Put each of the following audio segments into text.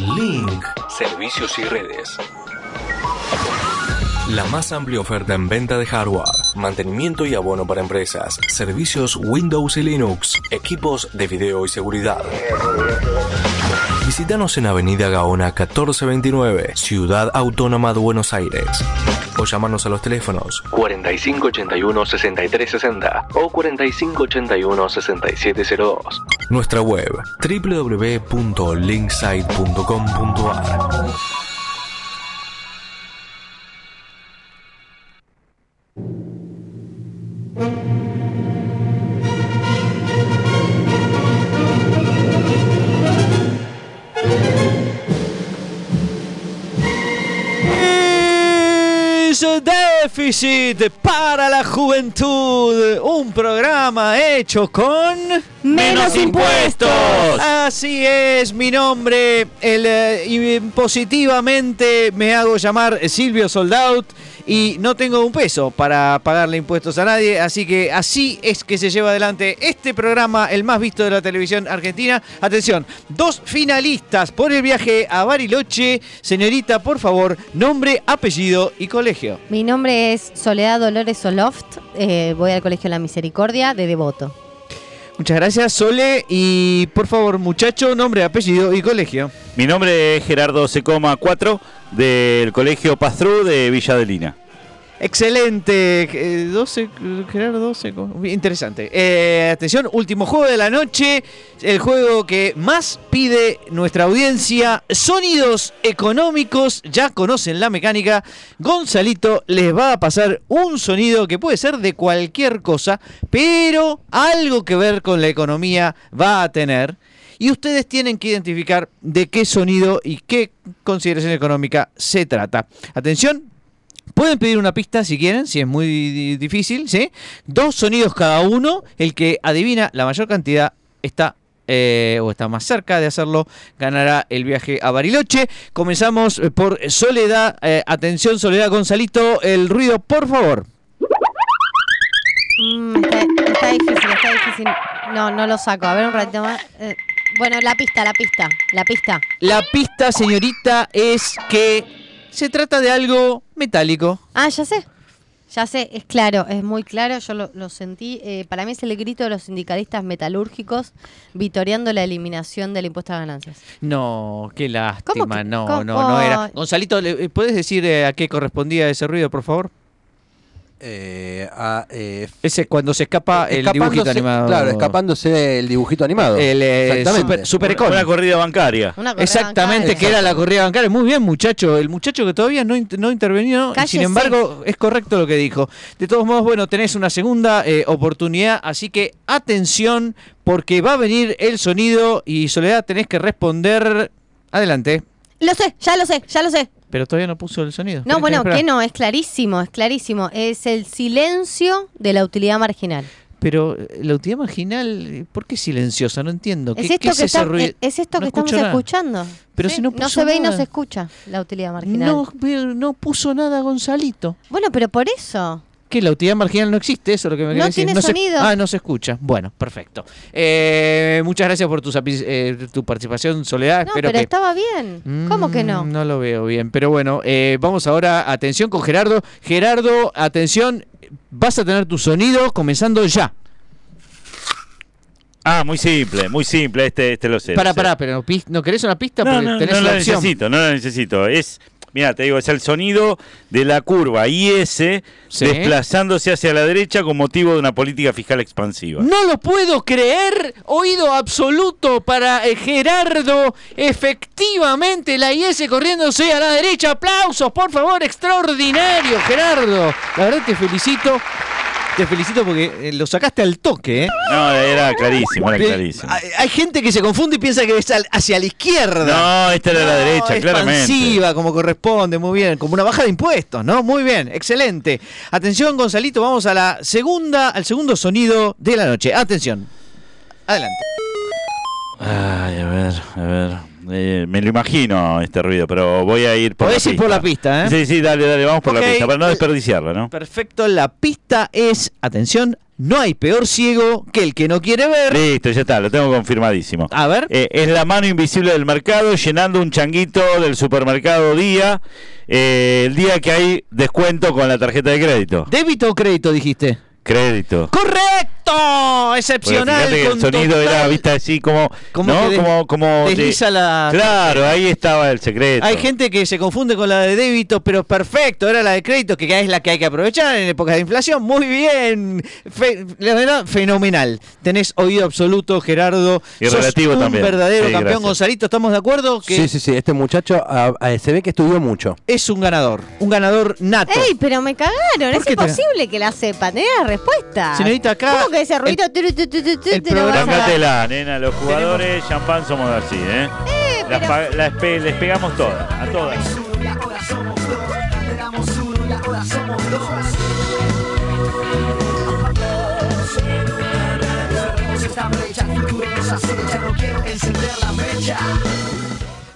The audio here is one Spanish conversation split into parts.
Link. Servicios y redes. La más amplia oferta en venta de hardware, mantenimiento y abono para empresas, servicios Windows y Linux, equipos de video y seguridad. Visítanos en Avenida Gaona 1429, Ciudad Autónoma de Buenos Aires. O llámanos a los teléfonos 4581-6360 o 4581-6702. Nuestra web www.linksite.com.ar Déficit para la Juventud, un programa hecho con Menos impuestos. Así es, mi nombre, el eh, y positivamente me hago llamar Silvio Soldaut y no tengo un peso para pagarle impuestos a nadie, así que así es que se lleva adelante este programa, el más visto de la televisión argentina. Atención, dos finalistas por el viaje a Bariloche. Señorita, por favor, nombre, apellido y colegio. Mi nombre es Soledad Dolores Soloft. eh, voy al Colegio La Misericordia de Devoto. Muchas gracias, Sole. Y por favor, muchacho, nombre, apellido y colegio. Mi nombre es Gerardo Secoma 4 del Colegio Pastrú de Villa de Lina. Excelente. eh, 12, Gerardo 12. co- Interesante. Eh, atención, último juego de la noche. El juego que más pide nuestra audiencia. Sonidos económicos. Ya conocen la mecánica. Gonzalito les va a pasar un sonido que puede ser de cualquier cosa, pero algo que ver con la economía va a tener. Y ustedes tienen que identificar de qué sonido y qué consideración económica se trata. Atención, Pueden pedir una pista si quieren, si es muy di- difícil, ¿sí? Dos sonidos cada uno. El que adivina la mayor cantidad está eh, o está más cerca de hacerlo, ganará el viaje a Bariloche. Comenzamos eh, por Soledad. Eh, atención, Soledad Gonzalito, el ruido, por favor. Mm, está, está difícil, está difícil. No, no lo saco. A ver un ratito más. Eh, bueno, la pista, la pista, la pista. La pista, señorita, es que se trata de algo metálico. Ah, ya sé. Ya sé, es claro, es muy claro, yo lo, lo sentí. eh, para mí es el grito de los sindicalistas metalúrgicos vitoreando la eliminación del impuesto a ganancias. No, qué lástima. ¿Cómo que- no, cómo? no, no era. Gonzalito, ¿le- ¿puedes decir eh, a qué correspondía ese ruido, por favor? Eh, a, eh, Ese cuando se escapa el dibujito animado. Claro, escapándose el dibujito animado. El eh, Exactamente. super. Una corrida bancaria. Una Exactamente, bancaria. que era la corrida bancaria. Muy bien, muchacho. El muchacho que todavía no, no intervenió. Cállese. Sin embargo, es correcto lo que dijo. De todos modos, bueno, tenés una segunda eh, oportunidad. Así que atención, porque va a venir el sonido y Soledad tenés que responder. Adelante. Lo sé, ya lo sé, ya lo sé. Pero todavía no puso el sonido. No, bueno, esperar. que no, es clarísimo, es clarísimo. Es el silencio de la utilidad marginal. Pero eh, la utilidad marginal, eh, ¿por qué silenciosa? No entiendo. Es ¿Qué, esto qué es que, está- es esto No que estamos nada. escuchando. Pero ¿sí? si no no puso se ve y no se escucha la utilidad marginal. No, no puso nada Gonzalito. Bueno, pero por eso. ¿Qué? ¿La utilidad marginal no existe? Eso es lo que me No decir. tiene sonido. ah, no se escucha. Bueno, perfecto. Eh, muchas gracias por tu, eh, tu participación, Soledad. No, Espero pero que... estaba bien. ¿Cómo que no? Mm, No lo veo bien. Pero bueno, eh, vamos ahora, atención con Gerardo. Gerardo, atención, vas a tener tu sonido comenzando ya. Ah, muy simple, muy simple. Este, este lo sé. sé. para, pero no, ¿no querés una pista? No, Porque no, tenés no la lo opción. necesito, no lo necesito. Es, mira, te digo, es el sonido de la curva IS Sí. desplazándose hacia la derecha con motivo de una política fiscal expansiva. No lo puedo creer. Oído absoluto para eh, Gerardo. Efectivamente, la IS corriéndose a la derecha. Aplausos, por favor. Extraordinario, Gerardo. La verdad te felicito. Te felicito porque eh, lo sacaste al toque. ¿eh? No, era clarísimo, era clarísimo. Hay, hay gente que se confunde y piensa que es al- hacia la izquierda. No, esta era la derecha, claramente. expansiva, como corresponde, muy bien. Como una baja de impuestos, ¿no? Muy bien, excelente. Atención, Gonzalito, vamos a la segunda, al segundo sonido de la noche. Atención. Adelante. Ay, a ver, a ver. Eh, me lo imagino este ruido, pero voy a ir por Podés la ir por la pista, ¿eh? Sí, sí, dale, dale, vamos por la pista, para no desperdiciarla, ¿no? Perfecto, la pista es, atención, no hay peor ciego que el que no quiere ver. Listo, ya está, lo tengo confirmadísimo. A ver. Eh, es la mano invisible del mercado llenando un changuito del supermercado día, eh, el día que hay descuento con la tarjeta de crédito. ¿Débito o crédito dijiste? Crédito. ¡Correcto! Porque Excepcional. fíjate que el con sonido era, total- viste, así como. Como ¿no? como, como de- desliza la- Claro, ahí estaba el secreto. Hay gente que se confunde con la de débito, pero perfecto, era la de crédito, que es la que hay que aprovechar en épocas de inflación. Muy bien, Fe- la verdad, fenomenal. Tenés oído absoluto, Gerardo. Y Sos relativo un también. verdadero Sí, campeón, gracias. Gonzalito. ¿Estamos de acuerdo? Que Sí, sí, sí. Este muchacho ah, ah, se ve que estudió mucho. es un ganador, un ganador nato. ¡Ey, pero me cagaron! ¿Por Es te- imposible que la sepa. Tenés la respuesta. Señorita, acá ¿Cómo que ese ruido? tu, tu, tu, el nena, los jugadores champán somos así, ¿eh? Las pero- pa- las pe- les pegamos todas, a todas.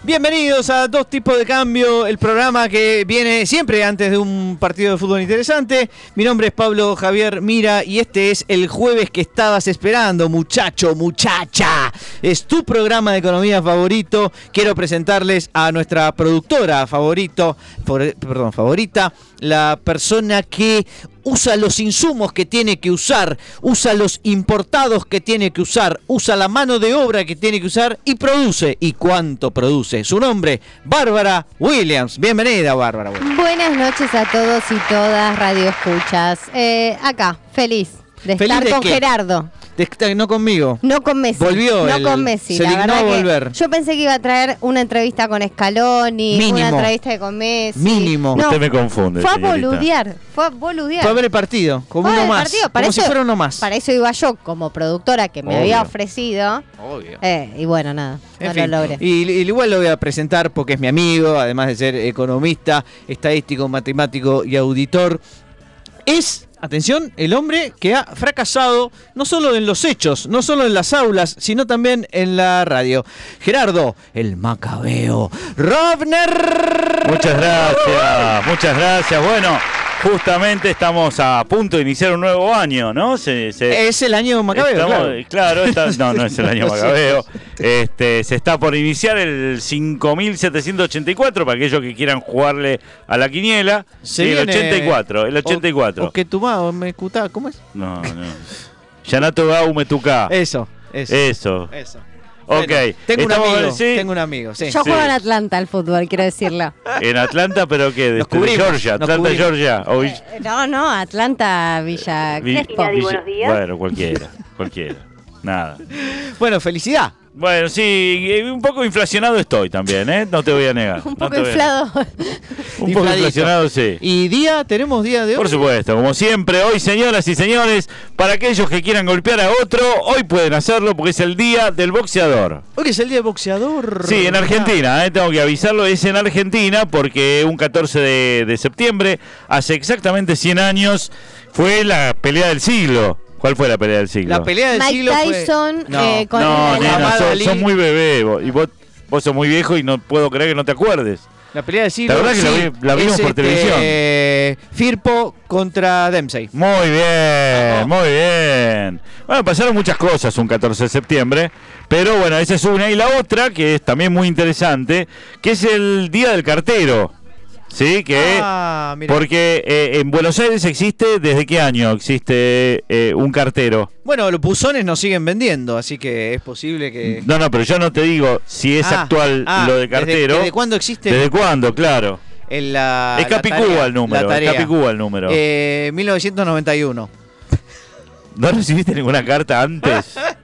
Bienvenidos a Dos Tipos de Cambio, el programa que viene siempre antes de un partido de fútbol interesante. Mi nombre es Pablo Javier Mira y este es el jueves que estabas esperando, muchacho, muchacha. Es tu programa de economía favorito. Quiero presentarles a nuestra productora favorito, perdón, favorita, la persona que usa los insumos que tiene que usar, usa los importados que tiene que usar, usa la mano de obra que tiene que usar y produce. ¿Y cuánto produce? Su nombre, Bárbara Williams. Bienvenida, Bárbara Williams. Buenas noches a todos y todas, Radio Escuchas. Eh, acá, feliz de ¿Feliz estar de con qué? Gerardo. De- no conmigo. No con Messi. Volvió No el- con Messi. se la dignó verdad a que volver. yo pensé que iba a traer una entrevista con Scaloni, Mínimo. una entrevista con Messi. Mínimo. No, Usted me confunde, Fue a boludear. Fue a boludear. Fue a ver el partido, como uno más. partido, para como eso- si fuera uno más. Para eso iba yo como productora que me Obvio. había ofrecido. Obvio. Eh, y bueno, nada, En no fin, lo logré. Y, y igual lo voy a presentar porque es mi amigo, además de ser economista, estadístico, matemático y auditor. Es, atención, el hombre que ha fracasado no solo en los hechos, no solo en las aulas, sino también en la radio. Gerardo, el macabeo. Robner. Muchas gracias, muchas gracias. Bueno, justamente estamos a punto de iniciar un nuevo año, ¿no? Se, se- Es el año macabeo, estamos- claro. claro, está- no, no es el año macabeo. Este, se está por iniciar el 5784 para aquellos que quieran jugarle a la quiniela. Se el viene- 84, el 84. O, o que tu o me cutá, ¿cómo es? No, no. Yanato Gaume Tucá. Eso, eso. Eso. Eso. Ok. Bueno, tengo un amigo, sí, tengo un amigo, sí. Yo sí. juego en Atlanta al fútbol, quiero decirlo. En Atlanta, pero que de, Nos de cubrimos, Georgia, nos Atlanta, cubrimos. Georgia. O- Eh, no, no, Atlanta, Villa Vi- Crespo. Villa- Bueno, cualquiera, cualquiera. Nada. Bueno, felicidad. Bueno, sí, un poco inflacionado estoy también, ¿eh? No te voy a negar. Un poco inflado. Un poco Infladito. inflacionado, sí. ¿Y día? ¿Tenemos día de hoy? Por supuesto, como siempre, hoy, señoras y señores, para aquellos que quieran golpear a otro, hoy pueden hacerlo porque es el día del boxeador. Hoy es el día del boxeador. Sí, en Argentina, eh, tengo que avisarlo, es en Argentina porque un 14 de, de septiembre, hace exactamente 100 años, fue la pelea del siglo. ¿Cuál fue la pelea del siglo? La pelea del Mike siglo fue- Tyson No. eh, con no, el- nena, Muhammad sos, muy bebé vos, y vos, vos sos muy viejo y no puedo creer que no te acuerdes. La pelea del siglo. La verdad que la vi- la vimos es, por este, televisión. Firpo contra Dempsey. Muy bien, muy bien. Bueno, pasaron muchas cosas un 14 de septiembre, pero bueno, esa es una. Y la otra, que es también muy interesante, que es el Día del Cartero. ¿Sí? Que, Ah, porque eh, en Buenos Aires existe, ¿desde qué año existe eh, un cartero? Bueno, los buzones nos siguen vendiendo, así que es posible que. No, no, pero yo no te digo si es Ah, actual ah, lo de ¿desde- cartero. ¿Desde, cuándo existe? ¿Desde cuándo? Claro. En la, Es Capicúa el número, la es. Capicúa el número. Eh, 1991. ¿No recibiste ninguna carta antes?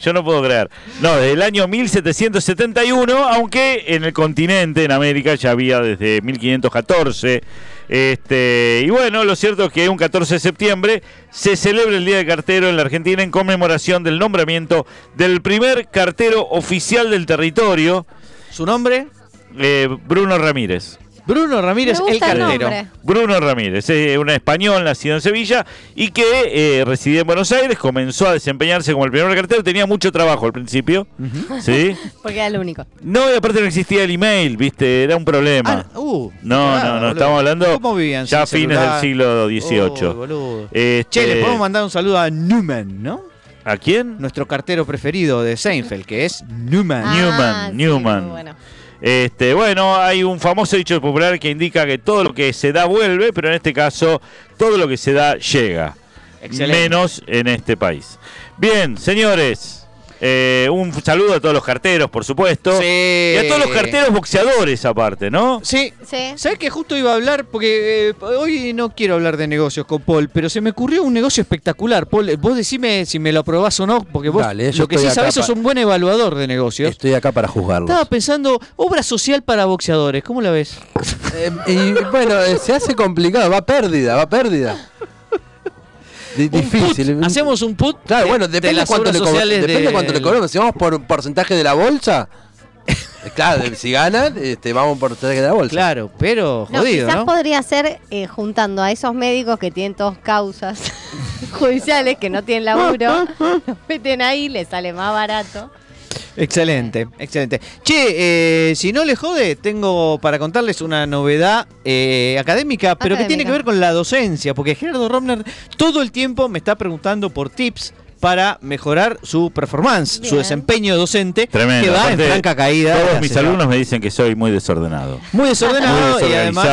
Yo no puedo creer. No, desde el año 1771, aunque en el continente, en América, ya había desde 1514. Este, y bueno, lo cierto es que un 14 de septiembre se celebra el Día del Cartero en la Argentina en conmemoración del nombramiento del primer cartero oficial del territorio, ¿Su nombre? eh, Bruno Ramírez. Bruno Ramírez, el cartero. Bruno Ramírez, es un español nacido en Sevilla y que eh, residía en Buenos Aires, comenzó a desempeñarse como el primer cartero, tenía mucho trabajo al principio, ¿sí? Porque era el único. No, y aparte no existía el email, ¿viste? Era un problema. Ah, uh, No, claro, no, no, estamos hablando ¿Cómo vivían ya a fines celular? del siglo XVIII. Este, Che, le podemos mandar un saludo a Newman, ¿no? ¿A quién? Nuestro cartero preferido de Seinfeld, que es Newman. Ah, Newman, sí, Newman. muy bueno. Este, bueno, hay un famoso dicho popular que indica que todo lo que se da vuelve, pero en este caso todo lo que se da llega. Excelente. Menos en este país. Bien, señores, eh, un saludo a todos los carteros, por supuesto. Sí. Y a todos los carteros boxeadores aparte, ¿no? Sí. Sí. ¿Sabes que justo iba a hablar? Porque eh, hoy no quiero hablar de negocios con Paul, pero se me ocurrió un negocio espectacular. Paul, eh, vos decime si me lo aprobás o no, porque vos Dale, yo lo que sí sabés sos un buen evaluador de negocios. Estoy acá para juzgarlos. Estaba pensando, obra social para boxeadores, ¿cómo la ves? Eh, y bueno, eh, se hace complicado, va pérdida, va pérdida. Un difícil. put, Hacemos un put. Claro, de- bueno, de depende las cuánto le, sociales depende cuánto le cobramos. Si vamos por un porcentaje de la bolsa, eh, claro, si ganan, este, vamos por porcentaje de la bolsa. Claro, pero No, jodido, quizás ¿no? podría ser eh, juntando a esos médicos que tienen todas causas judiciales que no tienen laburo, los meten ahí, les sale más barato. Excelente, excelente. Che, eh, si no le jode, tengo para contarles una novedad eh, académica, pero que tiene Académica. que ver con la docencia, porque Gerardo Romner todo el tiempo me está preguntando por tips para mejorar su performance, su desempeño docente, Tremendo. que va Aparte, en franca caída. Todos mis alumnos me dicen que soy muy desordenado. Muy desordenado Muy y además.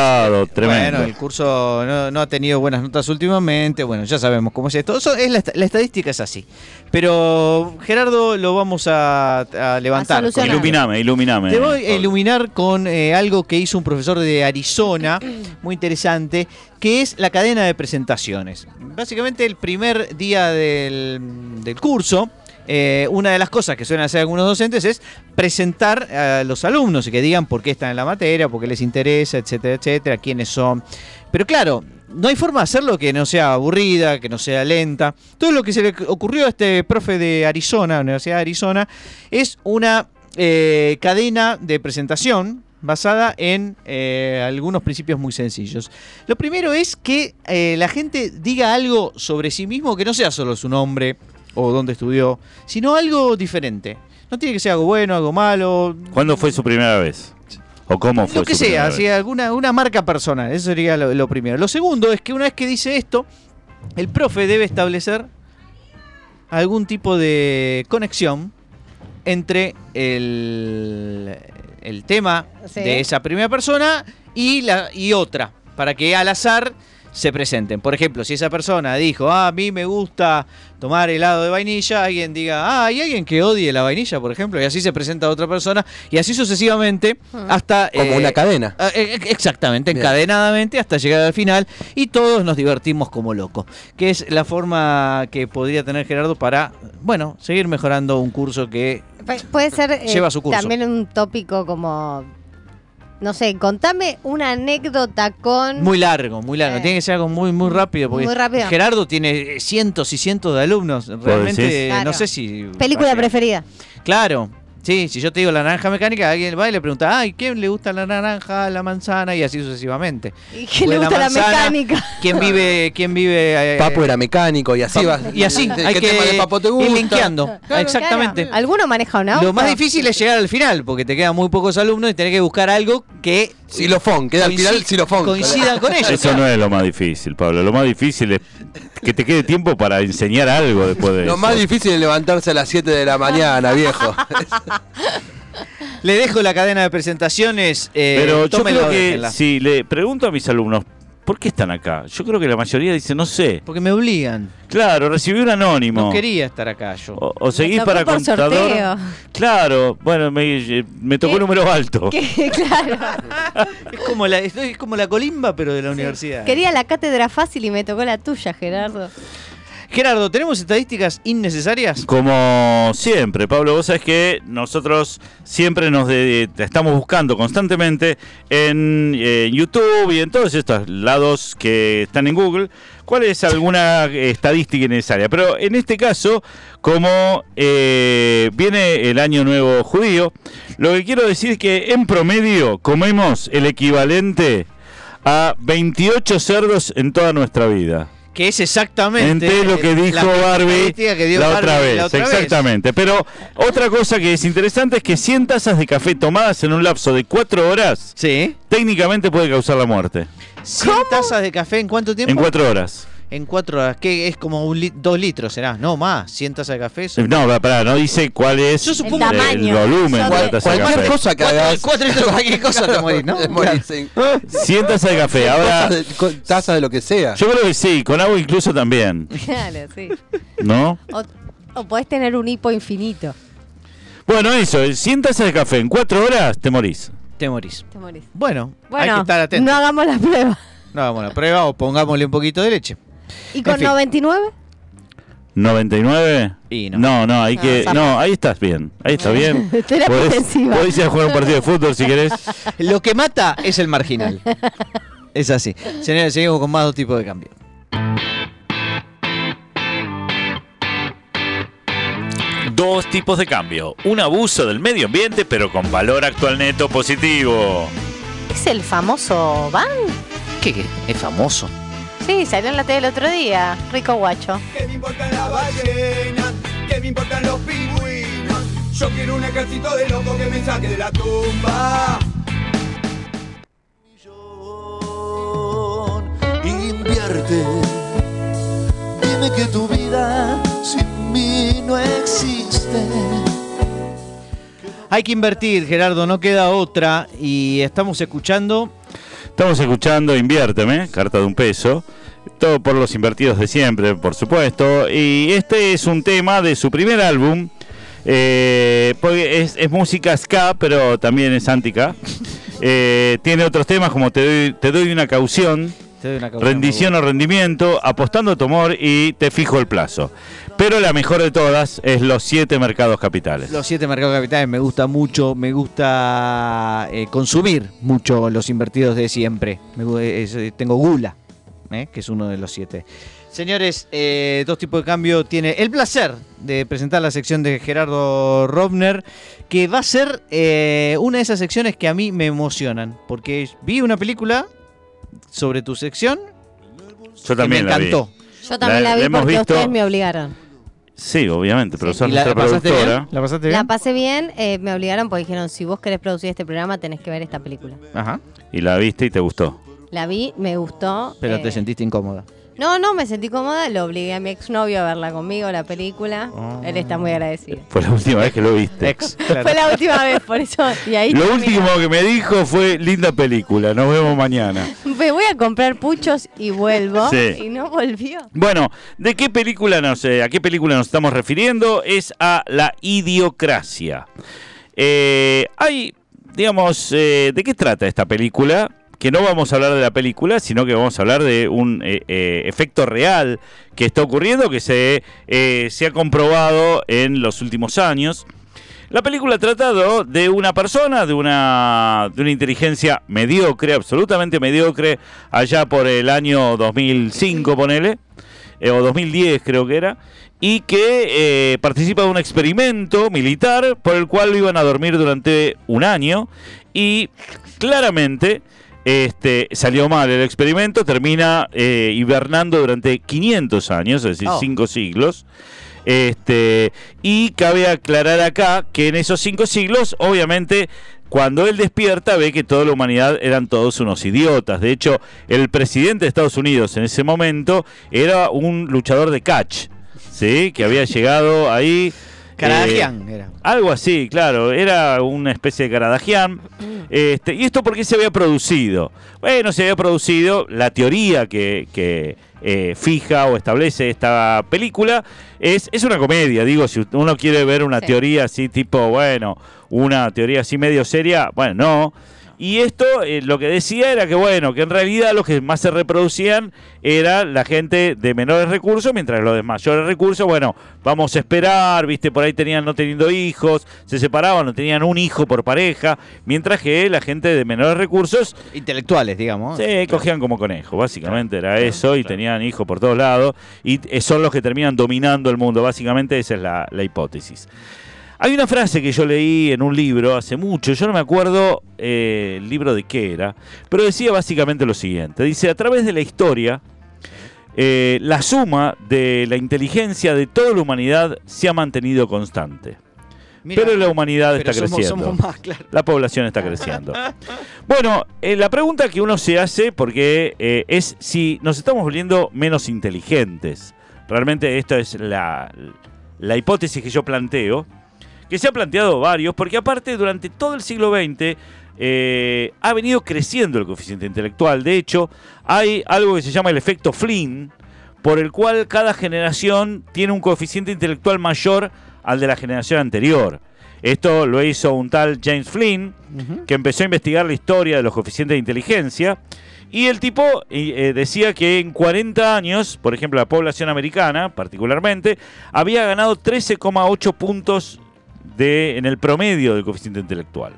tremendo. Bueno, el curso no, no ha tenido buenas notas últimamente. Bueno, ya sabemos cómo es esto. Eso es la, est- la estadística es así. Pero Gerardo lo vamos a, a levantar. A. Iluminame, iluminame. Te voy a iluminar con eh, algo que hizo un profesor de Arizona, muy interesante, que es la cadena de presentaciones. Básicamente el primer día del, curso, eh, una de las cosas que suelen hacer algunos docentes es presentar a los alumnos y que digan por qué están en la materia, por qué les interesa, etcétera, etcétera, quiénes son. Pero claro, no hay forma de hacerlo que no sea aburrida, que no sea lenta. Todo lo que se le ocurrió a este profe de Arizona, Universidad de Arizona, es una eh, cadena de presentación basada en eh, algunos principios muy sencillos. Lo primero es que eh, la gente diga algo sobre sí mismo que no sea solo su nombre o dónde estudió, sino algo diferente. No tiene que ser algo bueno, algo malo, ¿Cuándo fue su primera vez? ¿O cómo fue lo que su sea, así, alguna una marca personal, eso sería lo, lo primero. Lo segundo es que una vez que dice esto, el profe debe establecer algún tipo de conexión entre el, el tema Sí. de esa primera persona y, la, y otra, para que al azar se presenten. Por ejemplo, si esa persona dijo, ah, a mí me gusta tomar helado de vainilla, alguien diga, ah, hay alguien que odie la vainilla, por ejemplo, y así se presenta otra persona, y así sucesivamente hasta... Como eh, una cadena. Ah, eh, Exactamente, Bien. encadenadamente hasta llegar al final y todos nos divertimos como locos, que es la forma que podría tener Gerardo para, bueno, seguir mejorando un curso que... Pu- Puede ser eh, Lleva su curso. también un tópico como, no sé, contame una anécdota con... Muy largo, muy largo, Eh. tiene que ser algo muy, muy rápido, porque Muy rápido. Gerardo tiene cientos y cientos de alumnos, realmente no Claro. sé si... Película preferida. Claro. Sí, si yo te digo la naranja mecánica, alguien va y le pregunta, ay, ¿quién le gusta la naranja, la manzana? Y así sucesivamente. ¿Y qué Pues le gusta la, manzana, mecánica? ¿Quién vive, quién vive eh, Papo era mecánico y así va. Y así, ¿Qué hay que tema de Papo te gusta? linkeando. Exactamente. Claro. ¿Alguno maneja un auto? Lo más difícil es llegar al final, porque te quedan muy pocos alumnos y tenés que buscar algo que Xilofón, queda al final xilofón. coincidan con ellos. Eso no es lo más difícil, Pablo. Lo más difícil es que te quede tiempo para enseñar algo después de Lo eso. más difícil es levantarse a las 7 de la mañana, viejo. Le dejo la cadena de presentaciones. eh, Pero yo creo que si le pregunto a mis alumnos, ¿por qué están acá? Yo creo que la mayoría dice, no sé. Porque me obligan. Claro, recibí un anónimo. No quería estar acá yo. O, o seguís para por contador. sorteo. Claro, bueno, me, me tocó ¿Qué? número alto. Que- claro. Es como la, es como la colimba, pero de la universidad. Quería la cátedra fácil y me tocó la tuya, Gerardo. Gerardo, ¿tenemos estadísticas innecesarias? Como siempre, Pablo, vos sabés que nosotros siempre nos de- estamos buscando constantemente en eh, YouTube y en todos estos lados que están en Google cuál es alguna estadística innecesaria. Pero en este caso, como eh, viene el año nuevo judío, lo que quiero decir es que en promedio comemos el equivalente a 28 cerdos en toda nuestra vida. Que es exactamente lo que dijo la Barbie que vez, la otra vez. exactamente. Pero otra cosa que es interesante es que 100 tazas de café tomadas en un lapso de 4 horas Sí. técnicamente puede causar la muerte. 100 tazas de café en cuánto tiempo? En 4 horas. En cuatro horas. Que es como un li- dos litros, será. No, más. 100 tazas de café. son- No, pará, no dice cuál es Yo supongo- el, El volumen de la taza de Cualquier café. cosa que Cuatro, hagas. cuatro litros cualquier cosa te morís, ¿no? te morís en- 100 tazas de café. Ahora, Tazas de, lo que sea. yo creo que sí, con agua incluso también, Claro, sí. ¿no? O, o podés tener un hipo infinito. Bueno, eso, 100 tazas de café en 4 horas te morís. Te morís. Te morís. Bueno, hay Bueno, que estar atento. no No. hagamos la prueba. hagamos la prueba o pongámosle un poquito de leche. ¿Y con fin. 99? 99 Y no. no, no, hay No, que. No, ahí estás bien. Ahí está bien. Podés, podés ir a jugar un partido de fútbol si querés. Lo que mata es el marginal. es así. Señores, seguimos con más dos tipos de cambio. Dos tipos de cambio. Un abuso del medio ambiente, pero con valor actual neto positivo. ¿Es el famoso Van? Qué? Es famoso. Sí, salió en la tele el otro día. Rico guacho. ¿Qué me importan las ballenas? ¿Qué me importan los pingüinos? Yo quiero un ejército de locos que me saque de la tumba. Invierte, dime que tu vida sin mí no existe. Hay que invertir, Gerardo, no queda otra. Y estamos escuchando. Estamos escuchando Inviérteme, carta de un peso. Todo por los invertidos de siempre, por supuesto. Y este es un tema de su primer álbum. eh, porque es, es música ska, pero también es antica. Eh, tiene otros temas como Te doy, te doy una caución. Una Rendición o rendimiento, apostando a tu amor y te fijo el plazo. Pero la mejor de todas es los siete mercados capitales. Los siete mercados capitales me gusta mucho. Me gusta eh, consumir mucho los invertidos de siempre. Me eh, tengo gula, eh, que es uno de los siete. Señores, eh, dos tipos de cambio tiene el placer de presentar la sección de Gerardo Robner, que va a ser eh, una de esas secciones que a mí me emocionan, porque vi una película sobre tu sección Yo que también me la vi. encantó. Yo también La- vi porque visto- ustedes me obligaron. Sí, obviamente, pero Sí. sos ¿Y la nuestra productora. bien? ¿La pasaste bien? La pasé bien, eh, me obligaron porque dijeron, si vos querés producir este programa tenés que ver esta película. Ajá. Y la viste y te gustó. La vi, me gustó. Pero eh, te sentiste incómoda. No, no, me sentí cómoda, lo obligué a mi exnovio a verla conmigo, la película. Oh. Él está muy agradecido. Fue la última vez que lo viste. Ex. claro. Fue la última vez, por eso. Y ahí Lo último que me dijo fue linda película, nos vemos mañana. Me voy a comprar puchos y vuelvo. Sí. Y no volvió. Bueno, ¿de qué película nos, eh, a qué película nos estamos refiriendo? Es a La Idiocracia. Eh, hay, digamos, eh, ¿de qué trata esta película? Que no vamos a hablar de la película, sino que vamos a hablar de un eh, eh, efecto real que está ocurriendo, que se, eh, se ha comprobado en los últimos años. La película trata de, una persona, de una, de una inteligencia mediocre, absolutamente mediocre, allá por el año 2005, ponele, eh, o 2010 creo que era, y que participa de un experimento militar por el cual iban a dormir durante un año y claramente este, salió mal el experimento, termina eh, hibernando durante 500 años, es decir, Oh. 5 siglos. Este, y cabe aclarar acá que en esos cinco siglos, obviamente, cuando él despierta, ve que toda la humanidad eran todos unos idiotas. De hecho, el presidente de Estados Unidos en ese momento era un luchador de catch, ¿sí? Que había llegado ahí. Caradagian eh, era. algo así, claro, era una especie de Caradagian. Este, ¿Y esto por qué se había producido? Bueno, se había producido la teoría que, que, eh, fija o establece esta película. Es, es una comedia, digo, si uno quiere ver una Sí. teoría así tipo, bueno, una teoría así medio seria, bueno, no. Y esto eh, lo que decía era que, bueno, que en realidad los que más se reproducían era la gente de menores recursos, mientras los de mayores recursos, bueno, vamos a esperar, viste, por ahí tenían no teniendo hijos, se separaban, no tenían un hijo por pareja, mientras que la gente de menores recursos Intelectuales, digamos. se cogían como conejos, básicamente era eso, y tenían hijos por todos lados, y eh, son los que terminan dominando el mundo, básicamente esa es la, la hipótesis. Hay una frase que yo leí en un libro hace mucho, yo no me acuerdo eh, el libro de qué era, pero decía básicamente lo siguiente, dice, a través de la historia, eh, la suma de la inteligencia de toda la humanidad se ha mantenido constante. Pero la humanidad pero está somos- creciendo. somos más, claro. La población está creciendo. Bueno, eh, la pregunta que uno se hace, porque es si nos estamos volviendo menos inteligentes. Realmente esta es la, la hipótesis que yo planteo, que se ha planteado varios, porque aparte durante todo el siglo XX eh, ha venido creciendo el coeficiente intelectual. De hecho, hay algo que se llama el efecto Flynn, por el cual cada generación tiene un coeficiente intelectual mayor al de la generación anterior. Esto lo hizo un tal James Flynn, que empezó a investigar la historia de los coeficientes de inteligencia. Y el tipo eh, eh, decía que en 40 años, por ejemplo, la población americana particularmente, había ganado 13,8 puntos de, en el promedio del coeficiente intelectual.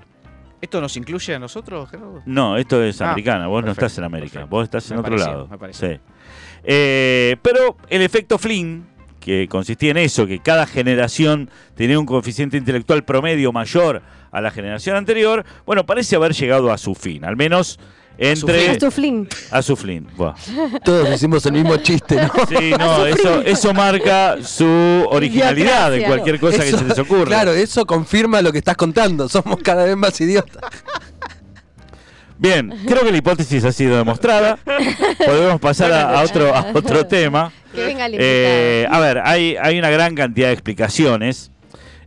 ¿Esto nos incluye a nosotros, Gerardo? No, esto es Ah, americana, vos no estás en América, perfecto. vos estás en Me otro pareció, lado. me pareció. Sí. Eh, pero el efecto Flynn, que consistía en eso, que cada generación tenía un coeficiente intelectual promedio mayor a la generación anterior, bueno, parece haber llegado a su fin, al menos entre... A su Flynn. buah. Todos hicimos el mismo chiste, ¿no? Sí, no, eso, eso marca su originalidad en Idiocracia. cualquier cosa Eso- que se les ocurra. Claro, eso confirma lo que estás contando. Somos cada vez más idiotas. Bien, creo que la hipótesis ha sido demostrada. Podemos pasar a, a otro, a otro tema. Que venga el Eh, a ver, hay, hay una gran cantidad de explicaciones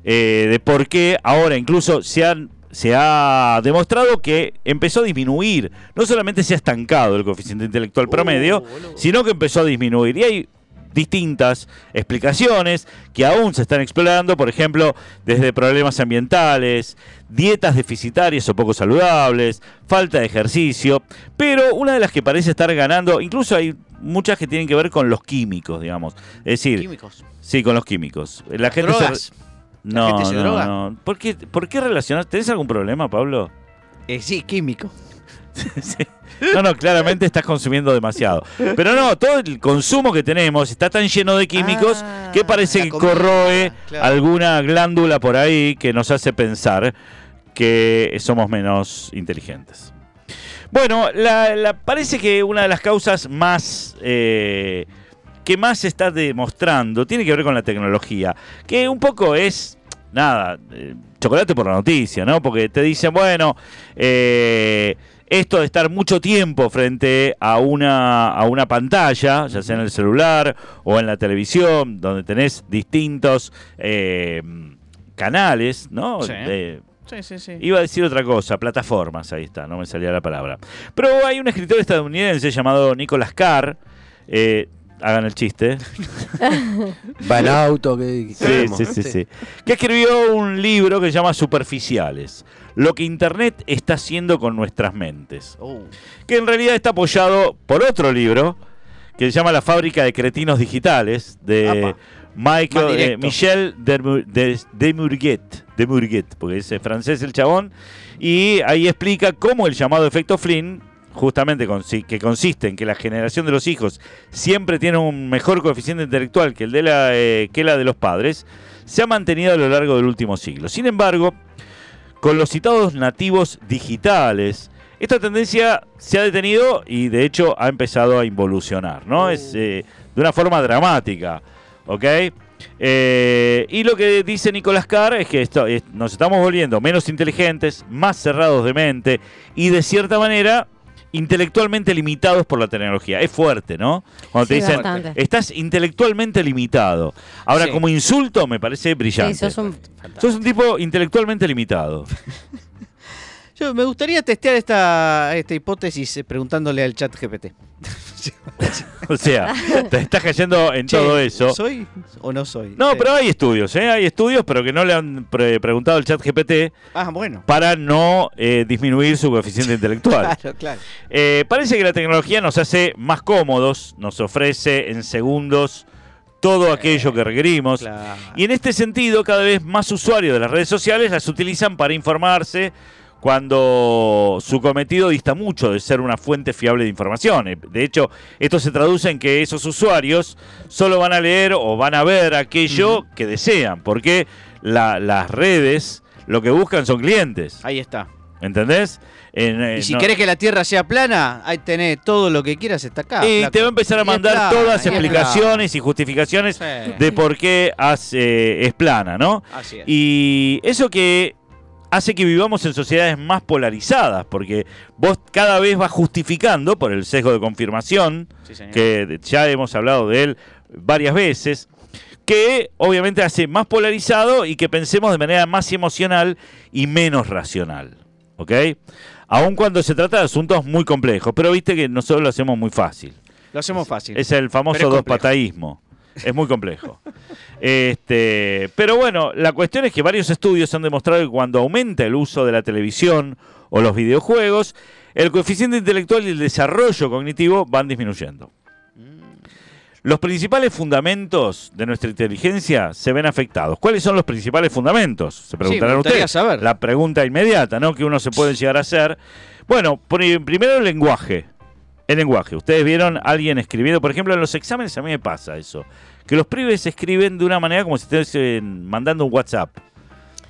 eh, de por qué ahora incluso se han se ha demostrado que empezó a disminuir, no solamente se ha estancado el coeficiente intelectual promedio, sino que empezó a disminuir. Y hay distintas explicaciones que aún se están explorando, por ejemplo, desde problemas ambientales, dietas deficitarias o poco saludables, falta de ejercicio, pero una de las que parece estar ganando, incluso hay muchas que tienen que ver con los químicos, digamos. Es decir, Químicos. sí, con los químicos. La gente se-. ¿La No, gente se no, droga? no. ¿Por qué, ¿Por qué? ¿Tenés algún problema, Pablo? Eh, sí, químico. Sí. No, no, claramente estás consumiendo demasiado. Pero no, todo el consumo que tenemos está tan lleno de químicos Ah, que parece que comida, corroe claro. alguna glándula por ahí que nos hace pensar que somos menos inteligentes. Bueno, la, la- parece que una de las causas más eh, que más se está demostrando tiene que ver con la tecnología, que un poco es nada, eh, chocolate por la noticia, ¿no? Porque te dicen, bueno, eh, esto de estar mucho tiempo frente a una, a una pantalla, ya sea en el celular o en la televisión, donde tenés distintos eh, canales, ¿no? Sí. De- Sí, sí, sí. Iba a decir otra cosa, plataformas, ahí está, no me salía la palabra. Pero hay un escritor estadounidense llamado Nicholas Carr, eh, hagan el chiste, Va en auto, que, Sí, sí, ¿no? sí, sí. Que escribió un libro que se llama Superficiales. Lo que Internet está haciendo con nuestras mentes. Oh. Que en realidad está apoyado por otro libro que se llama La fábrica de cretinos digitales de Apa. Michael eh. Michel Dermu- de, Demurguet, Demurguet, porque es francés el chabón, y ahí explica cómo el llamado efecto Flynn, justamente que consiste en que la generación de los hijos siempre tiene un mejor coeficiente intelectual que el de la, eh, que la de los padres, se ha mantenido a lo largo del último siglo. Sin embargo, con los citados nativos digitales, esta tendencia se ha detenido y de hecho ha empezado a involucionar, ¿no? Es eh, de una forma dramática, ¿ok? Eh, y lo que dice Nicolás Carr es que esto, es- nos estamos volviendo menos inteligentes, más cerrados de mente y de cierta manera intelectualmente limitados por la tecnología. Es fuerte, ¿no? Cuando te dicen, bastante. estás intelectualmente limitado. Ahora, Sí. como insulto, me parece brillante. Sí, sos un- Sos un tipo intelectualmente limitado. Yo me gustaría testear esta, esta hipótesis eh, preguntándole al chat GPT. O sea, te estás cayendo en Che, todo eso. ¿Soy o no soy? No, Sí. pero hay estudios, ¿eh? Hay estudios, pero que no le han pre- preguntado al chat GPT Ah, bueno. para no eh, disminuir su coeficiente intelectual. Claro, claro. Eh, parece que la tecnología nos hace más cómodos, nos ofrece en segundos todo aquello que requerimos. claro. Y en este sentido, cada vez más usuarios de las redes sociales las utilizan para informarse cuando su cometido dista mucho de ser una fuente fiable de información. Eh, De hecho, esto se traduce en que esos usuarios solo van a leer o van a ver aquello que desean, porque la- las redes lo que buscan son clientes. Ahí está. ¿Entendés? En, eh, Y si no- querés que la Tierra sea plana, ahí tenés todo lo que quieras, está acá. y flaco. te va a empezar a mandar plana, todas explicaciones y justificaciones. Sí. de por qué hace- es plana, ¿no? Así es. Y eso que hace que vivamos en sociedades más polarizadas, porque vos cada vez vas justificando por el sesgo de confirmación, Sí, que ya hemos hablado de él varias veces, que obviamente hace más polarizado y que pensemos de manera más emocional y menos racional. ¿Ok? Aun cuando se trata de asuntos muy complejos, pero viste que nosotros lo hacemos muy fácil. Lo hacemos fácil. Es el famoso dos pataísmo. Es muy complejo. este, pero bueno, la cuestión es que varios estudios han demostrado que cuando aumenta el uso de la televisión o los videojuegos, el coeficiente intelectual y el desarrollo cognitivo van disminuyendo. Los principales fundamentos de nuestra inteligencia se ven afectados. ¿Cuáles son los principales fundamentos? Se preguntarán gustaría ustedes. saber. La pregunta inmediata, ¿no? Que uno se puede llegar a hacer. Bueno, pri- primero el lenguaje. El lenguaje. Ustedes vieron a alguien escribiendo, por ejemplo, en los exámenes a mí me pasa eso. Que los pibes escriben de una manera como si estuviesen mandando un WhatsApp.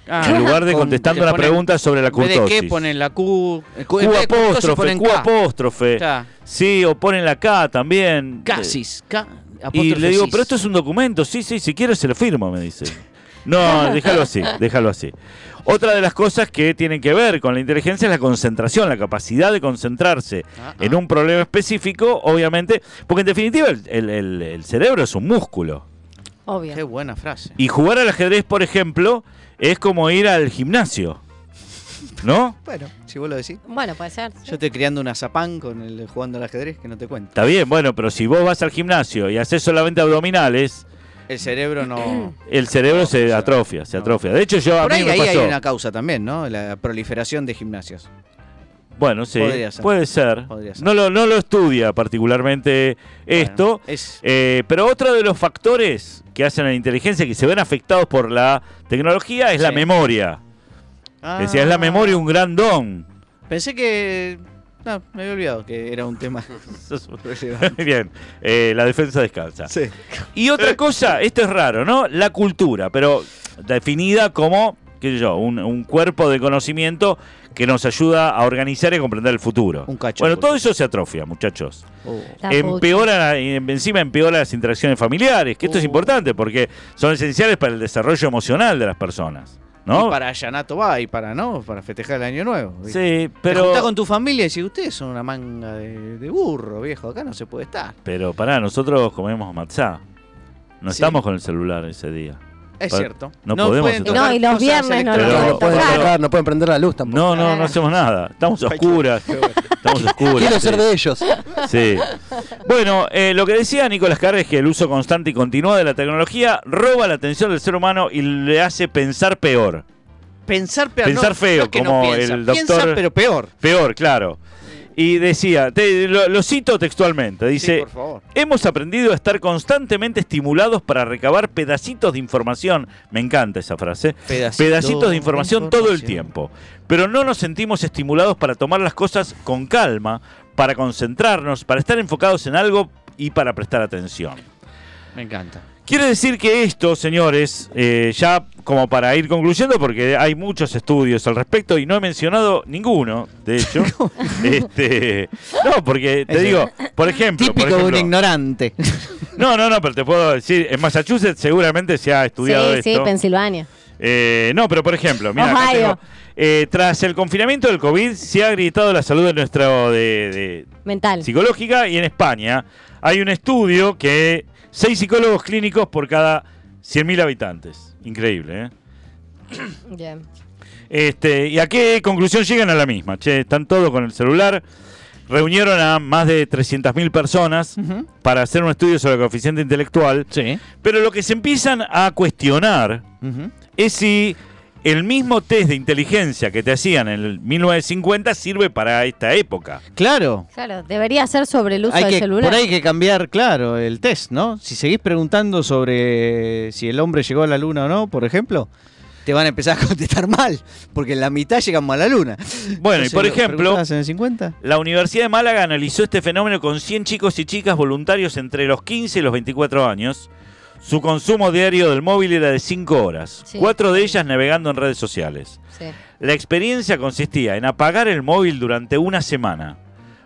Ah, en lugar de con- contestando una ponen- pregunta sobre la vez de qué curtosis. ponen la Q. eh, Q curtosis apóstrofe, ponen Q K. apóstrofe. Está. Sí, o ponen la K también. Casis. K, Y le digo, pero esto es un documento. Sí, sí, si quieres se lo firmo, me dice. No, déjalo así, déjalo así. Otra de las cosas que tienen que ver con la inteligencia es la concentración, la capacidad de concentrarse Ah, en un problema específico, obviamente, porque en definitiva el, el- el- el cerebro es un músculo. Obvio. Qué buena frase. Y jugar al ajedrez, por ejemplo, es como ir al gimnasio. ¿No? Bueno, si vos lo decís. Bueno, puede ser. sí. Yo estoy criando una zapán con el jugando al ajedrez que no te cuento. Está bien, bueno, pero si vos vas al gimnasio y haces solamente abdominales, El cerebro no. el cerebro se atrofia, se atrofia. De hecho, yo a Por mí ahí, me ahí hay una causa también, ¿no? La proliferación de gimnasios. Bueno, sí, Podría ser. puede ser. Podría ser. No, lo, no lo estudia particularmente esto, es eh, pero otro de los factores que hacen a la inteligencia que se ven afectados por la tecnología es la Sí. memoria. Ah, Decía, es la memoria un gran don. Pensé que. No, me había olvidado que era un tema. relevante. Bien, eh, la defensa descalza. sí. Y otra cosa, esto es raro, ¿no? La cultura, pero definida como, qué sé yo, un, un cuerpo de conocimiento que nos ayuda a organizar y comprender el futuro. Un cacho Bueno, todo eso se atrofia, muchachos. Oh. Empeora, en- encima empeora las interacciones familiares, que esto es Uh. importante porque son esenciales para el desarrollo emocional de las personas. ¿No? Y para Yanato va y para no, para festejar el año nuevo. ¿viste? Sí, pero. con tu familia y decís, ustedes son una manga de, de burro, viejo, acá no se puede estar. Pero pará, nosotros comemos matzá. No Sí. estamos con el celular ese día. Es Pa- cierto. no podemos pueden. No, y los cosas viernes no electrónicas. lo no, Pero- pueden tocar. tocar, no pueden prender la luz tampoco. No, no, no hacemos nada. Estamos a oscuras. Estamos a oscuras. Quiero ser de ellos. Sí. Bueno, eh, lo que decía Nicolás Carr es que el uso constante y continuado de la tecnología roba la atención del ser humano y le hace pensar peor. Pensar peor. Pensar no, feo, no es que como no piensa, el Piensa, doctor- pero peor. Peor, claro. Y decía, te- lo, lo cito textualmente, dice, Sí, por favor. hemos aprendido a estar constantemente estimulados para recabar pedacitos de información, me encanta esa frase, Pedacito pedacitos de información, todo el tiempo, pero no nos sentimos estimulados para tomar las cosas con calma, para concentrarnos, para estar enfocados en algo y para prestar atención. Me encanta. Quiere decir que esto, señores, eh, ya como para ir concluyendo, porque hay muchos estudios al respecto y no he mencionado ninguno, de hecho. este, no, porque te digo, por ejemplo, por Típico de un ignorante. no, no, no, pero te puedo decir, en Massachusetts seguramente se ha estudiado Sí, sí, esto. Pensilvania. Eh, no, pero por ejemplo, mira, acá Ohio. tengo, eh, tras el confinamiento del COVID se ha gritado la salud de nuestro de, de- Mental. psicológica y en España hay un estudio que seis psicólogos clínicos por cada 100.000 habitantes. Increíble, ¿eh? Bien. Este, ¿Y a qué conclusión llegan a la misma? Che, están todos con el celular. reunieron a más de 300.000 personas para hacer un estudio sobre el coeficiente intelectual, Sí. pero lo que se empiezan a cuestionar es si el mismo test de inteligencia que te hacían en el 1950 sirve para esta época. Claro. Claro, debería ser sobre el uso Hay del que, celular. por ahí hay que cambiar, claro, el test, ¿no? Si seguís preguntando sobre si el hombre llegó a la luna o no, por ejemplo, te van a empezar a contestar mal, porque en la mitad llegamos a la luna. Bueno, y por ¿lo ejemplo, en el 50? la Universidad de Málaga analizó este fenómeno con 100 chicos y chicas voluntarios entre los 15 y los 24 años. Su consumo diario del móvil era de 5 horas, Sí. cuatro de ellas navegando en redes sociales. Sí. La experiencia consistía en apagar el móvil durante una semana.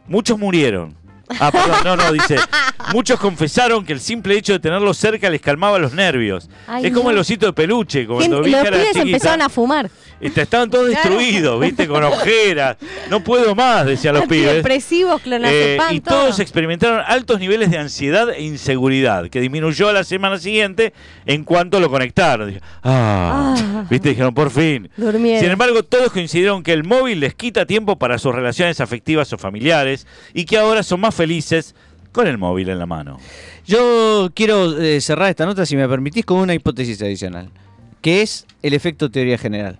Muchos murieron. Ah, perdón, no, no, dice. Muchos confesaron que el simple hecho de tenerlo cerca les calmaba los nervios. Ay, es como no. el osito de peluche, cuando vi los pibes empezaron a fumar. Estaban todos Claro. destruidos, ¿viste? Con ojeras. No puedo más, decían los pibes. Antidepresivos, Eh, y todo. todos experimentaron altos niveles de ansiedad e inseguridad, que disminuyó a la semana siguiente en cuanto lo conectaron. Dije, ah, Ah. viste, dijeron, por fin. Durmieron. Sin embargo, todos coincidieron que el móvil les quita tiempo para sus relaciones afectivas o familiares y que ahora son más felices con el móvil en la mano. Yo quiero eh, cerrar esta nota, si me permitís, con una hipótesis adicional, que es el efecto teoría general.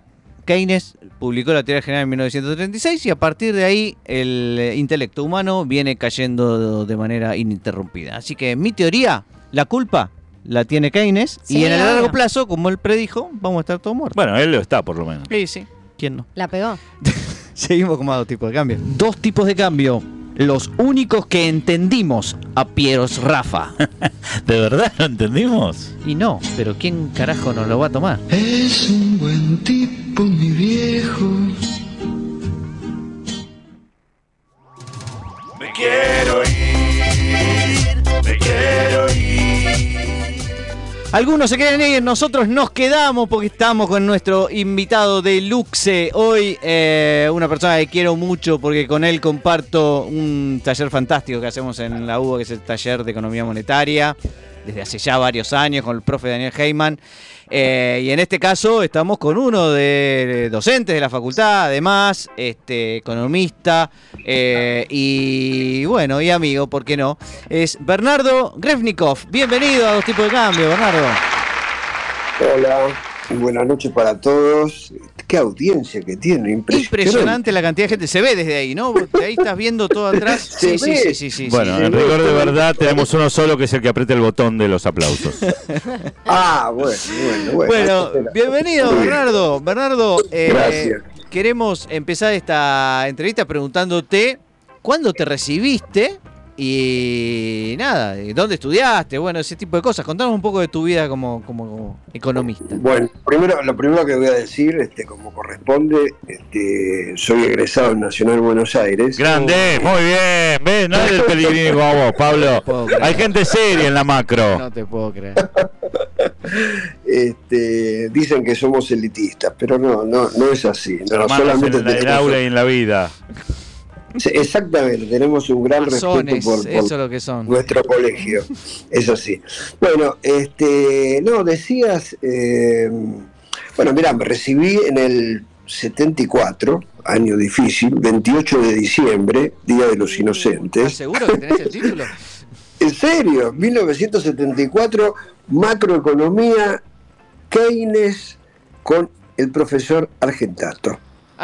Keynes publicó la teoría general en 1936 y a partir de ahí el eh, intelecto humano viene cayendo de manera ininterrumpida. Así que mi teoría, la culpa la tiene Keynes Sí, y en el obvio. largo plazo, como él predijo, vamos a estar todos muertos. Bueno, él lo está por lo menos. Sí, sí. ¿Quién no? La pegó. Seguimos con más dos tipos de cambio. Dos tipos de cambio. Los únicos que entendimos a Pieros Rafa. ¿De verdad lo entendimos? Y no, pero ¿quién carajo nos lo va a tomar? Es un buen tipo, mi viejo. Me quiero ir, me quiero ir. Algunos se quieren ir, nosotros nos quedamos porque estamos con nuestro invitado de Luxe. Hoy eh, una persona que quiero mucho porque con él comparto un taller fantástico que hacemos en la UBA, que es el taller de economía monetaria, desde hace ya varios años con el profe Daniel Heyman. Eh, y en este caso estamos con uno de docentes de la facultad, además, este, economista eh, y bueno, y amigo, ¿por qué no? Es Bernardo Grefnikov. Bienvenido a Dos Tipos de Cambio, Bernardo. Hola, buenas noches para todos. Qué audiencia que tiene, impresionante. Impresionante la cantidad de gente. Se ve desde ahí, ¿no? De ahí estás viendo todo atrás. Sí, sí, sí, sí, sí, bueno, sí. en rigor de verdad tenemos uno solo que es el que aprieta el botón de los aplausos. Ah, bueno, bueno, bueno. Bueno, bienvenido, Bernardo. Bernardo, eh, Gracias. queremos empezar esta entrevista preguntándote cuándo te recibiste y nada, dónde estudiaste, bueno, ese tipo de cosas. Contanos un poco de tu vida como, como economista. Bueno, primero, lo primero que voy a decir, este, como corresponde, este, soy egresado en Nacional Buenos Aires. Grande, muy bien. ¿Ves? No es Pellegrini como vos, Pablo. Hay gente seria en la macro. No te puedo creer. Este, dicen que somos elitistas, pero no, no, no es así. No, solamente en la- en el aula y en la vida. Sí, Exactamente, tenemos un gran respeto por, por eso es lo que son. nuestro colegio, es así. Bueno, este, no, decías, eh, bueno, mira, me recibí en el 74, año difícil, 28 de diciembre, Día de los ¿Estás Inocentes. seguro que tenés el título? En serio, 1974, macroeconomía, Keynes con el profesor Argentato.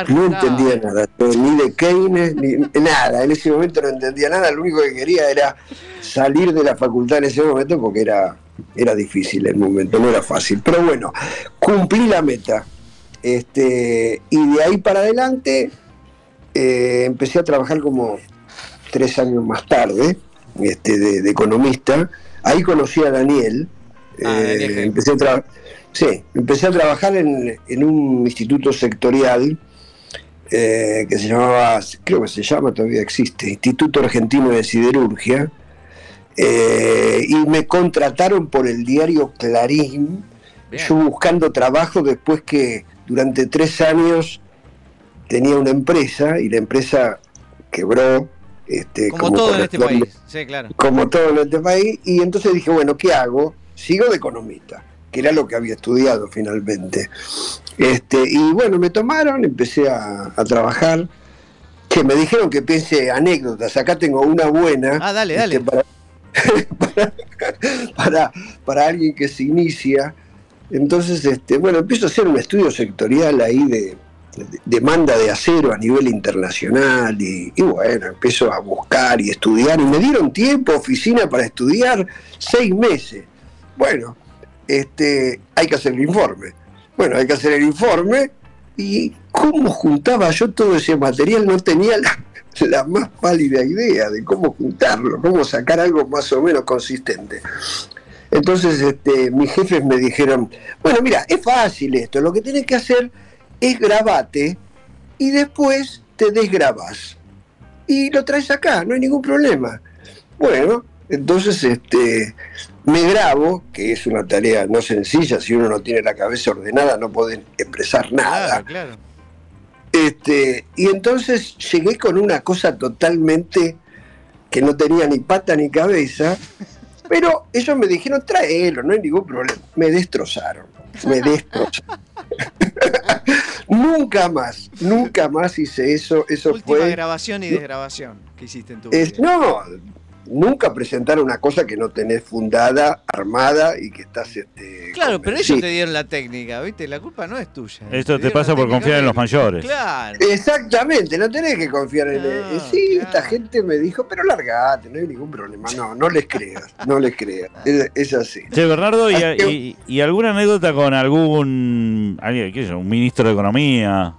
No entendía nada, ni de Keynes, ni nada. En ese momento no entendía nada. Lo único que quería era salir de la facultad en ese momento porque era, era difícil el momento, no era fácil. Pero bueno, cumplí la meta. Este, y de ahí para adelante eh, empecé a trabajar como tres años más tarde, este, de, de economista. Ahí conocí a Daniel. Ah, eh, Daniel empecé a tra- Sí, empecé a trabajar en, en un instituto sectorial eh, que se llamaba, creo que se llama, todavía existe, Instituto Argentino de Siderurgia, eh, y me contrataron por el diario Clarín, Bien. yo buscando trabajo después que durante tres años tenía una empresa y la empresa quebró. Este, Como todo en este corresponde- país. Sí, claro. como todo en este país, y entonces dije, bueno, ¿qué hago? Sigo de economista, que era lo que había estudiado finalmente. Este, y bueno, me tomaron, empecé a, a trabajar. Che, me dijeron que piense anécdotas. Acá tengo una buena. Ah, dale, este, dale. para, para, para- para alguien que se inicia. Entonces, este, bueno, empiezo a hacer un estudio sectorial ahí de, de- demanda de acero a nivel internacional y, y bueno, empiezo a buscar y estudiar y me dieron tiempo, oficina para estudiar, seis meses. Bueno, este, hay que hacer el informe. Bueno, hay que hacer el informe y cómo juntaba yo todo ese material no tenía la, más pálida idea de cómo juntarlo, cómo sacar algo más o menos consistente. Entonces este, mis jefes me dijeron, bueno, mira, es fácil esto, lo que tienes que hacer es grabate y después te desgrabas. Y lo traes acá, no hay ningún problema. Bueno, entonces este, me grabo, que es una tarea no sencilla, si uno no tiene la cabeza ordenada no puede expresar nada. Claro, claro. Este, y entonces llegué con una cosa totalmente que no tenía ni pata ni cabeza, pero ellos me dijeron, tráelo, no hay ningún problema. Me destrozaron, me destrozaron. nunca más, nunca más hice eso, eso Última fue... grabación y desgrabación que hiciste en tu Es- vida. no, nunca presentar una cosa que no tenés fundada, armada y que estás... Este, Claro, pero ellos te dieron la técnica, ¿viste? La culpa no es tuya. Esto te pasa por confiar en los mayores. Claro. Exactamente, no tenés que confiar en No, él. Sí, claro. esta gente me dijo, pero largate, no hay ningún problema. No, no les creas, no les creas. Es, es así. Che, Bernardo, ¿y, Así que- y- y alguna anécdota con algún, alguien, qué sé yo, un ministro de Economía?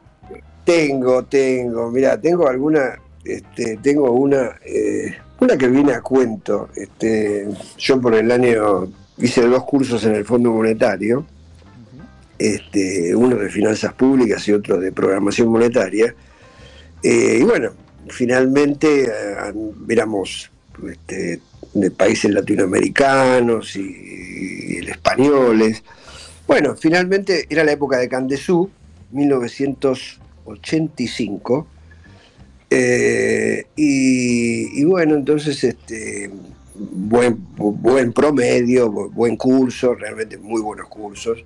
Tengo, tengo, mira, tengo alguna, este, tengo una, eh, una que viene a cuento. Este, yo por el año hice dos cursos en el Fondo Monetario, este, uno de finanzas públicas y otro de programación monetaria. Eh, y bueno, finalmente eh, éramos este, de países latinoamericanos y, y españoles. Bueno, finalmente era la época de Candesú, 1985. Eh, y, bueno, entonces este buen, promedio, bu- buen curso, realmente muy buenos cursos.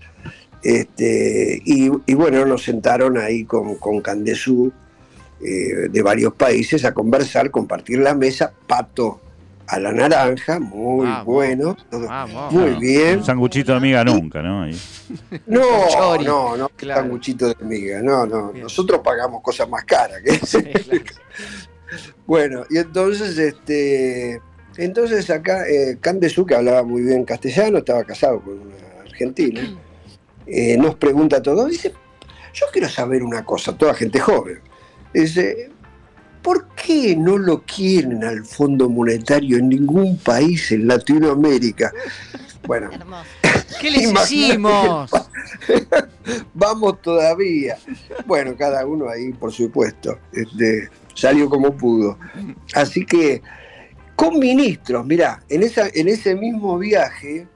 Este, y, y bueno, nos sentaron ahí con, con Candesú eh, de varios países a conversar, compartir la mesa, pato a la naranja, muy Vamos. bueno, todo Vamos. muy bien. Un sanguchito de miga nunca, ¿no? No, no, no, Claro. sanguchito de miga, no, no, Bien. nosotros pagamos cosas más caras que Sí, claro. Bueno, y entonces, este, entonces acá eh, Candesu, que hablaba muy bien castellano, estaba casado con una argentina, eh, nos pregunta todo, dice, yo quiero saber una cosa, toda gente joven, dice, ¿por qué no lo quieren al Fondo Monetario en ningún país en Latinoamérica? Bueno. ¿Qué les hicimos? vamos todavía. Bueno, cada uno ahí, por supuesto, este, salió como pudo. Así que, con ministros, mirá, en, esa, en ese mismo viaje,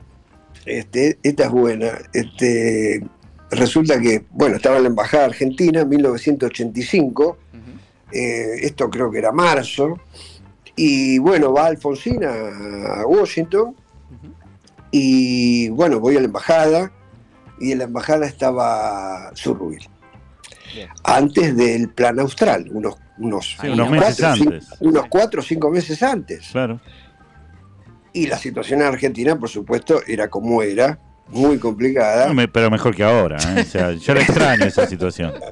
este, esta es buena, este, resulta que, bueno, estaba en la Embajada Argentina en 1985, eh, esto creo que era marzo, y bueno, va Alfonsín a, Washington, y bueno, voy a la embajada, y en la embajada estaba Zurruil. Bien. Antes del plan austral, unos, unos, Sí, unos meses cuatro, cinco- antes. unos cuatro o cinco meses antes. Claro. Y la situación en Argentina, por supuesto, era como era, muy complicada. No, pero mejor que ahora. ¿eh? O sea, yo le extraño esa situación.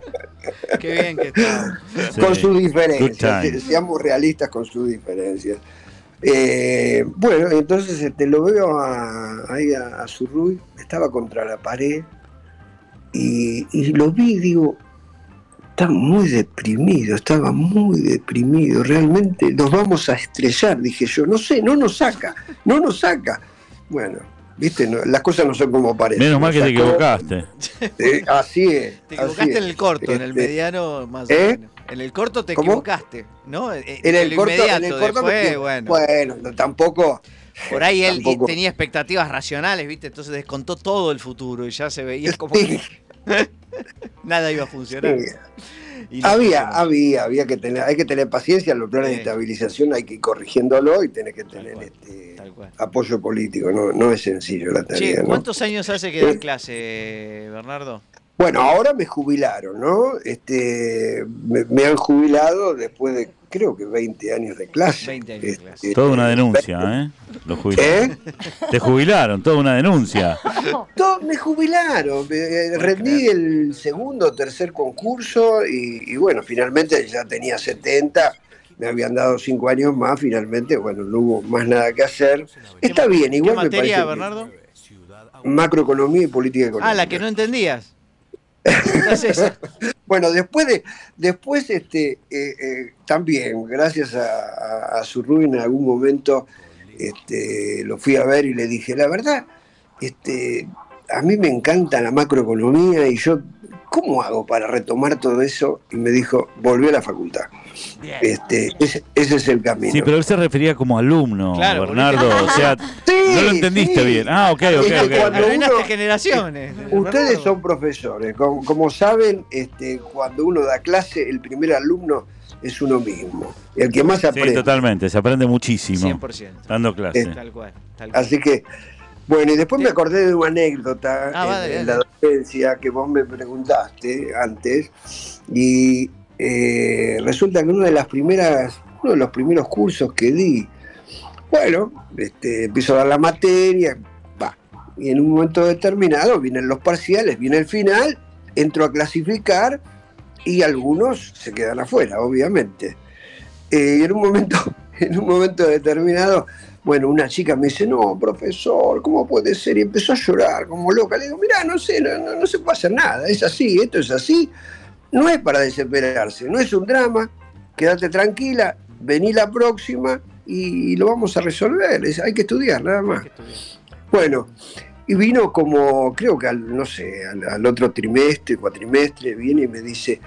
Qué bien que está. Sí. con sus diferencias, seamos realistas con sus diferencias. Eh, bueno, entonces este, lo veo a, ahí a, a Zurruy, estaba contra la pared y, y lo vi y digo, está muy deprimido, estaba muy deprimido, realmente nos vamos a estrellar, dije yo, no sé, no nos saca, no nos saca. Bueno, viste, No, las cosas no son como parecen. Menos mal que te equivocaste. eh, así es. Te equivocaste es. en el corto, en el Este, mediano más o ¿Eh? menos. En el corto te ¿Cómo? equivocaste, ¿no? Eh, En el, lo corto, inmediato, en el corto después, bueno. bueno, no, tampoco. Por ahí él tampoco- tenía expectativas racionales, ¿viste? Entonces descontó todo el futuro y ya se veía como Sí, que nada iba a funcionar. sí. Y Había, había, había que tener, hay que tener paciencia, los planes Sí. de estabilización hay que ir corrigiéndolo y tenés que tener cual, este, apoyo político, no, no es sencillo la tarea. Che, ¿no? ¿cuántos años hace que das Eh. clase, Bernardo? Bueno, ahora me jubilaron, ¿no? Este, me, me han jubilado después de, creo que 20 años de clase. 20 años de Este, clase. Toda una denuncia, ¿eh? Los jubilaron. ¿Eh? Te jubilaron, toda una denuncia. To- me jubilaron, me- rendí el segundo o tercer concurso y, y bueno, finalmente ya tenía 70, me habían dado 5 años más, finalmente, bueno, no hubo más nada que hacer. Está bien, ¿Qué igual me materia, parece Bernardo? macroeconomía y política económica. Ah, la que no entendías. Entonces, Bueno, después de, después este, eh, eh, también, gracias a, a, a Zurru, en algún momento este, lo fui a ver y le dije, la verdad, este, a mí me encanta la macroeconomía y yo, ¿cómo hago para retomar todo eso? Y me dijo, volví a la facultad. Este, ese, ese es el camino. Sí, pero él se refería como alumno, Claro, Bernardo. O sea, Sí, no lo entendiste sí. bien. Ah, ok, ok, Es que ok. cuando arruinaste uno- generaciones. Ustedes son profesores, como, como saben, este, cuando uno da clase, el primer alumno es uno mismo, el que más Sí, aprende. totalmente, se aprende muchísimo 100%. dando clase. Tal cual. Tal cual. Así que, bueno, y después me acordé de una anécdota Ah, en- vale, en, dale. la docencia que vos me preguntaste antes, y eh, resulta que una de las primeras, uno de los primeros cursos que di, bueno, este, empiezo a dar la materia, va, y en un momento determinado vienen los parciales, viene el final, entro a clasificar y algunos se quedan afuera, obviamente. Eh, y en un momento, en un momento determinado, bueno, una chica me dice, no, profesor, ¿cómo puede ser? Y empezó a llorar como loca. Le digo, mirá, no sé, no, no, no se puede hacer nada, es así, esto es así. No es para desesperarse, no es un drama, quédate tranquila, vení la próxima y, lo vamos a resolver, es- hay que estudiar nada más. Bueno, y vino como, creo que al, no sé, al, al otro trimestre, cuatrimestre, viene y me dice,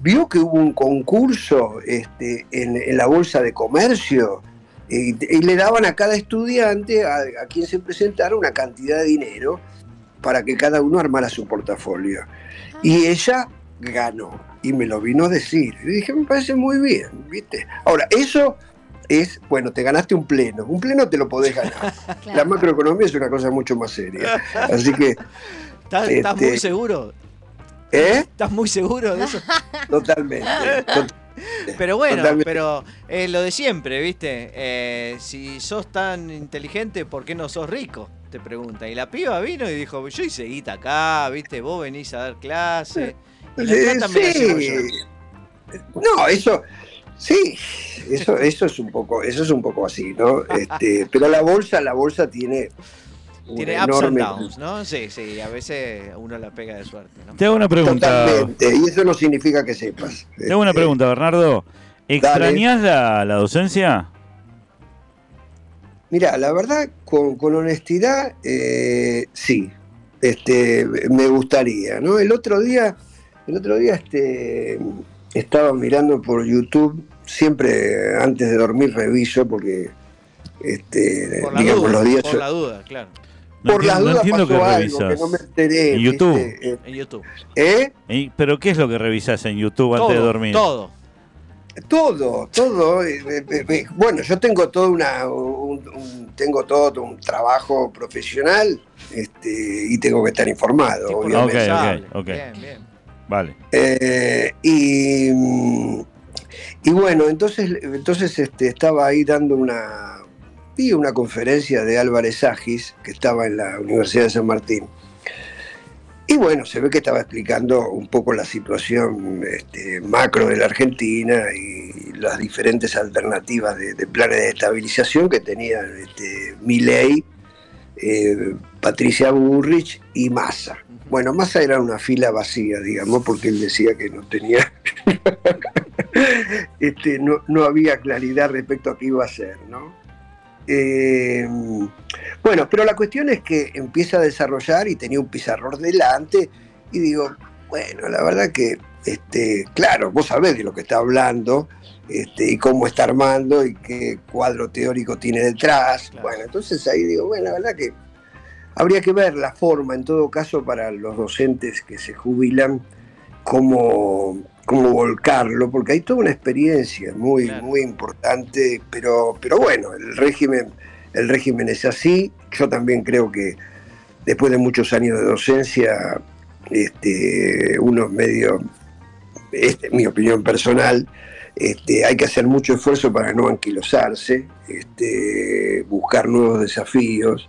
¿vio que hubo un concurso este, en, en la Bolsa de Comercio? Y, y le daban a cada estudiante, a, a quien se presentara, una cantidad de dinero para que cada uno armara su portafolio. Y ella ganó y me lo vino a decir. Y dije, me parece muy bien, ¿viste? Ahora, eso es, bueno, te ganaste un pleno. Un pleno te lo podés ganar. La macroeconomía es una cosa mucho más seria. Así que, ¿Estás, este- muy seguro? ¿eh? ¿Estás muy seguro de eso? Totalmente. Tot- Pero bueno, Totalmente. pero eh, lo de siempre, ¿viste? Eh, si sos tan inteligente, ¿por qué no sos rico? Te pregunta. Y la piba vino y dijo, yo hice guita acá, ¿viste? Vos venís a dar clase. Y la Eh, me la sí. yo. No, eso, sí, eso, eso es un poco, eso es un poco así, ¿no? Este, pero la bolsa, la bolsa tiene, Tiene ups and downs, ¿no? Sí, sí, a veces uno la pega de suerte, ¿no? Te hago una pregunta. Totalmente, y eso no significa que sepas. Te hago una Este, pregunta, Bernardo. ¿Extrañás la, la docencia? Mira, la verdad, con, con honestidad, eh, sí. Este, me gustaría, ¿no? El otro día, el otro día, este, estaba mirando por YouTube. Siempre antes de dormir reviso porque, este, Por la digamos, duda, los días. por la duda, claro. No por las entiendo, no dudas entiendo pasó algo que revisas. no me enteré. En YouTube. ¿viste? Eh, En YouTube. ¿Eh? ¿Y- ¿Pero qué es lo que revisás en YouTube antes de dormir? todo. Todo, todo. eh, eh, eh, Bueno, yo tengo todo una, un, un- tengo todo un trabajo profesional este, y tengo que estar informado, Tipo obviamente. Ok, responsable. ok, ok. Bien, bien. Vale. Eh, y, y bueno, entonces, entonces este, estaba ahí dando una, vi una conferencia de Álvarez Agis, que estaba en la Universidad de San Martín. Y bueno, se ve que estaba explicando un poco la situación este, macro de la Argentina y las diferentes alternativas de, de planes de estabilización que tenían este, Milei, eh, Patricia Burrich y Massa. Bueno, Massa era una fila vacía, digamos, porque él decía que no tenía, este, no, no había claridad respecto a qué iba a hacer, ¿no? Eh, bueno, pero la cuestión es que empieza a desarrollar y tenía un pizarrón delante y digo, bueno, la verdad que, este, claro, vos sabés de lo que está hablando este, y cómo está armando y qué cuadro teórico tiene detrás. Claro. Bueno, entonces ahí digo, bueno, la verdad que habría que ver la forma, en todo caso, para los docentes que se jubilan, cómo, cómo volcarlo, porque hay toda una experiencia muy, Claro. muy importante, pero, pero bueno, el régimen, el régimen es así. Yo también creo que después de muchos años de docencia, este, unos medios, esta es mi opinión personal, este, hay que hacer mucho esfuerzo para no anquilosarse, este, buscar nuevos desafíos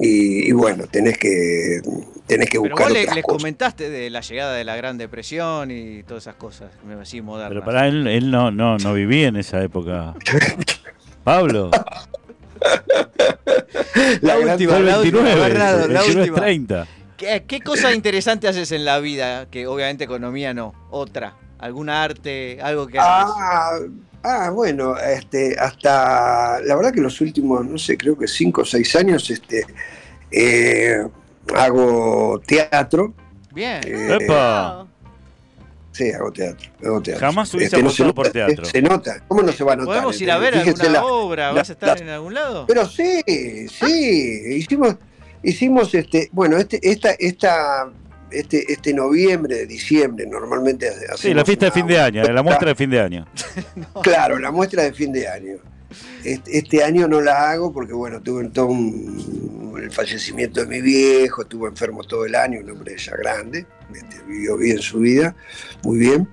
y, y bueno, tenés que, tenés que Pero buscar vos le- otras les cosas. comentaste de la llegada de la Gran Depresión y todas esas cosas, me así modernas. Pero para él, él no, no, no vivía en esa época. Pablo, La última, fue el la última, 29, Bernardo, el la 29 última. 30. ¿Qué, qué cosa interesante haces en la vida? Que obviamente economía no. Otra. ¿Algún arte? Algo que hagas. Ah, ah, bueno, este, hasta la verdad que los últimos, no sé, creo que cinco o seis años, este, eh, hago teatro. Bien. eh, ¡Epa! Sí, hago teatro. Hago teatro. Jamás hubiese Este, no se apostado por nota, teatro. Se nota. ¿Cómo no se va a notar? ¿Podemos ir a ver Fíjense alguna la- obra? la- ¿Vas a estar la- en algún lado? Pero sí, sí, hicimos, hicimos este, bueno, este, esta, esta, este, este noviembre, diciembre, normalmente hacemos Sí, la fiesta de fin de año, la muestra de fin de año. Claro, la muestra de fin de año. Este, este año no la hago porque, bueno, tuve todo un- el fallecimiento de mi viejo, estuvo enfermo todo el año, un hombre ya grande, este, vivió bien su vida, muy bien.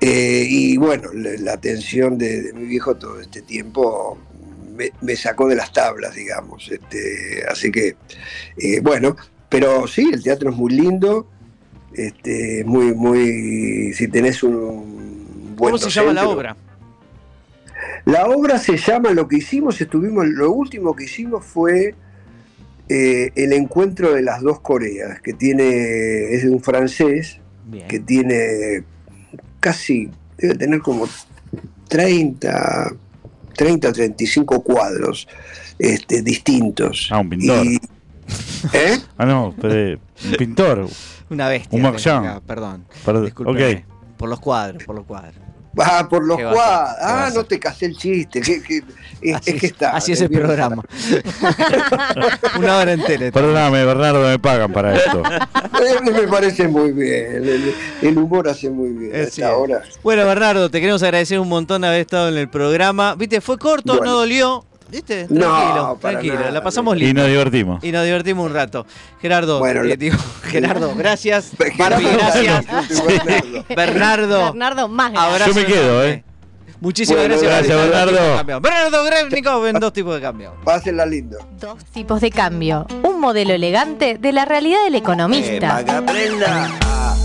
Eh, y bueno, la atención de, de mi viejo todo este tiempo me, me sacó de las tablas, digamos. Este, así que, eh, bueno, pero sí, el teatro es muy lindo, este, muy, muy, si tenés un buen ¿Cómo se llama la obra? La obra se llama, lo que hicimos, estuvimos, lo último que hicimos fue eh, el encuentro de las dos Coreas, que tiene, es de un francés, Bien. que tiene casi, debe tener como 30, 30 35 cuadros este, distintos. Ah, un pintor. Y- ¿Eh? Ah, no, pero, un pintor. Una bestia. Un Marchand. Perdón. Ok. Por los cuadros, por los cuadros. Ah, por los cuadros. ¿Qué va a Ah, no te casé el chiste. que- que- es, Así es que está. Así es el programa. Una hora entera. Perdóname, Bernardo, me pagan para esto. Eh, Me parece muy bien. El, el humor hace muy bien. Es Hasta cierto. ahora. Bueno, Bernardo, te queremos agradecer un montón de haber estado en el programa. Viste, fue corto, Bueno. no dolió. ¿Viste? No, Tranquilo, para tranquilo. nada. La pasamos Y lindo. nos divertimos. Y nos divertimos un rato. Gerardo, Bueno, eh, le- digo, Gerardo, gracias. Barbie, gracias. Bernardo. Bernardo, más gracias. abrazo. Yo me quedo, enorme. ¿eh? Muchísimas Bueno, gracias. gracias, por estar en Dos Bernardo. Tipos de Cambio. Bernardo Grebnikov en dos tipos de cambio. Pásenla lindo. Dos tipos de cambio. Un modelo elegante de la realidad del economista. que aprenda A,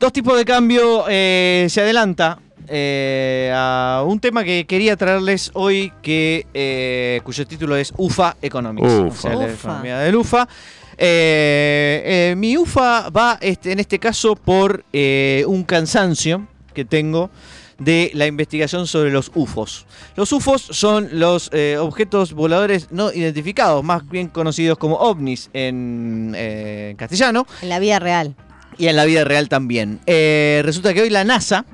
Dos tipos de cambio eh, se adelanta eh, a un tema que quería traerles hoy, que eh, cuyo título es UFA Economics, Ufa. o sea, la Ufa. economía del UFA. Eh, eh, mi UFA va este, en este caso por eh, un cansancio que tengo de la investigación sobre los UFOs. Los UFOs son los eh, objetos voladores no identificados, más bien conocidos como ovnis en eh, castellano En la vida real. Y en la vida real también. Eh, resulta que hoy la NASA,